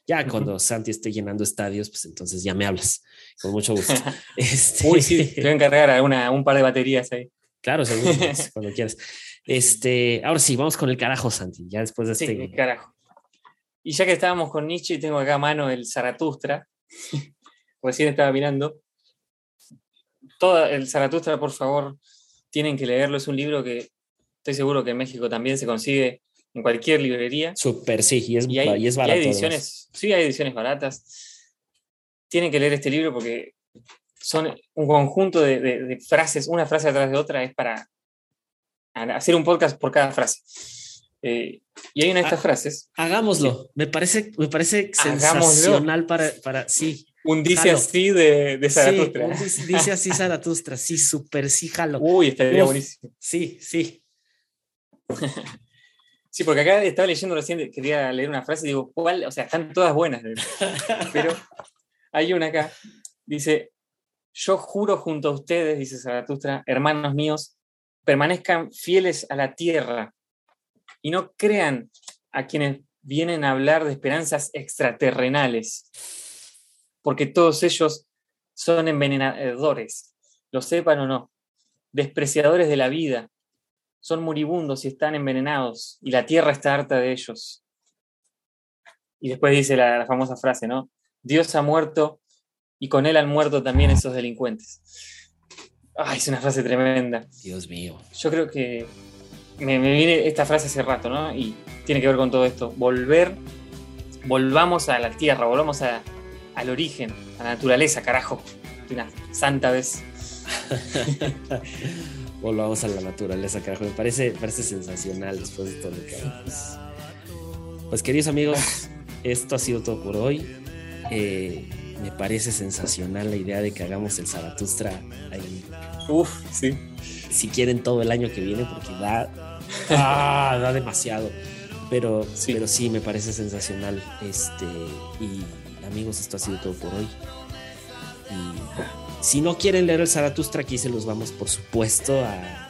Ya cuando Santi esté llenando estadios, pues entonces ya me hablas, con mucho gusto. Este, Uy, sí, te voy a encargar alguna, un par de baterías ahí. Claro, seguro, pues, cuando quieras. Este, ahora sí, vamos con el carajo, Santi, ya después de Sí, este. carajo. Y ya que estábamos con Nietzsche, tengo acá a mano el Zaratustra. Recién estaba mirando. Todo el Zaratustra, por favor, tienen que leerlo. Es un libro que estoy seguro que en México también se consigue en cualquier librería. Súper, sí, y es, Y hay, y es y barato. hay ediciones, sí, hay ediciones baratas. Tienen que leer este libro porque son un conjunto de, de- de frases, una frase atrás de otra, es para hacer un podcast por cada frase. Eh, y hay una de estas frases, Hagámoslo. Me parece, me parece Hagámoslo. sensacional para, para. Sí. un dice Jalo. así de, de Sí, Zaratustra. un dice, dice así Zaratustra. Sí, súper, sí, jalo. Uy, estaría Uf. buenísimo. Sí, sí. Sí, porque acá estaba leyendo recién, quería leer una frase y digo, ¿cuál? O sea, están todas buenas. Pero hay una acá, dice, yo juro junto a ustedes, dice Zaratustra, hermanos míos, permanezcan fieles a la tierra y no crean a quienes vienen a hablar de esperanzas extraterrenales, porque todos ellos son envenenadores, lo sepan o no, despreciadores de la vida, son moribundos y están envenenados, y la tierra está harta de ellos. Y después dice la, la famosa frase, ¿no? Dios ha muerto y con él han muerto también esos delincuentes. Ay, es una frase tremenda. Dios mío. Yo creo que me, me viene esta frase hace rato, ¿no? Y tiene que ver con todo esto. Volver, volvamos a la tierra, volvamos a- al origen, a la naturaleza, carajo. Una santa vez. Volvamos a la naturaleza, carajo. Me parece, parece sensacional después de todo lo que hablamos. Pues queridos amigos, esto ha sido todo por hoy. Eh, me parece sensacional la idea de que hagamos el Zaratustra ahí, Uf, sí. si quieren todo el año que viene, porque da, ah, da demasiado. Pero Sí. sí. pero sí, me parece sensacional. Este, y amigos, esto ha sido todo por hoy. Y si no quieren leer el Zaratustra, aquí se los vamos, por supuesto, a,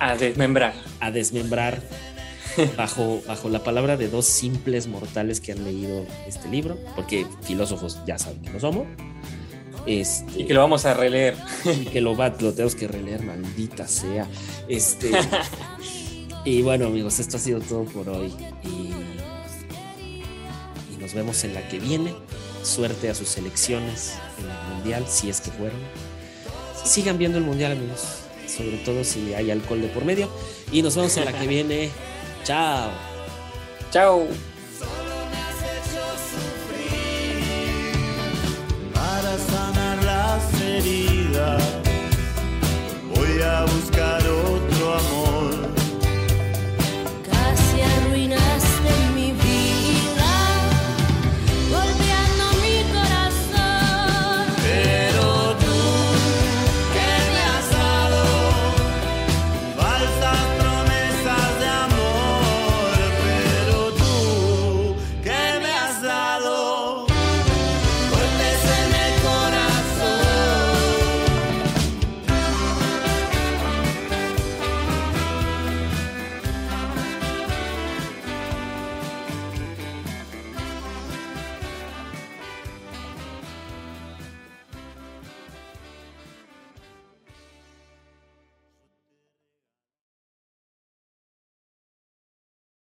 a- A desmembrar. a desmembrar bajo, bajo la palabra de dos simples mortales que han leído este libro, porque filósofos ya saben que no somos. Este, Y que lo vamos a releer. y que lo, va, lo tenemos que releer, maldita sea. Este, y bueno, amigos, esto ha sido todo por hoy. Y, y nos vemos en la que viene. Suerte a sus selecciones en el mundial, si es que fueron. Sigan viendo el mundial, amigos. Sobre todo si hay alcohol de por medio. Y nos vemos en la que viene. Chao. Chao. para sanar las heridas. Voy a buscar otra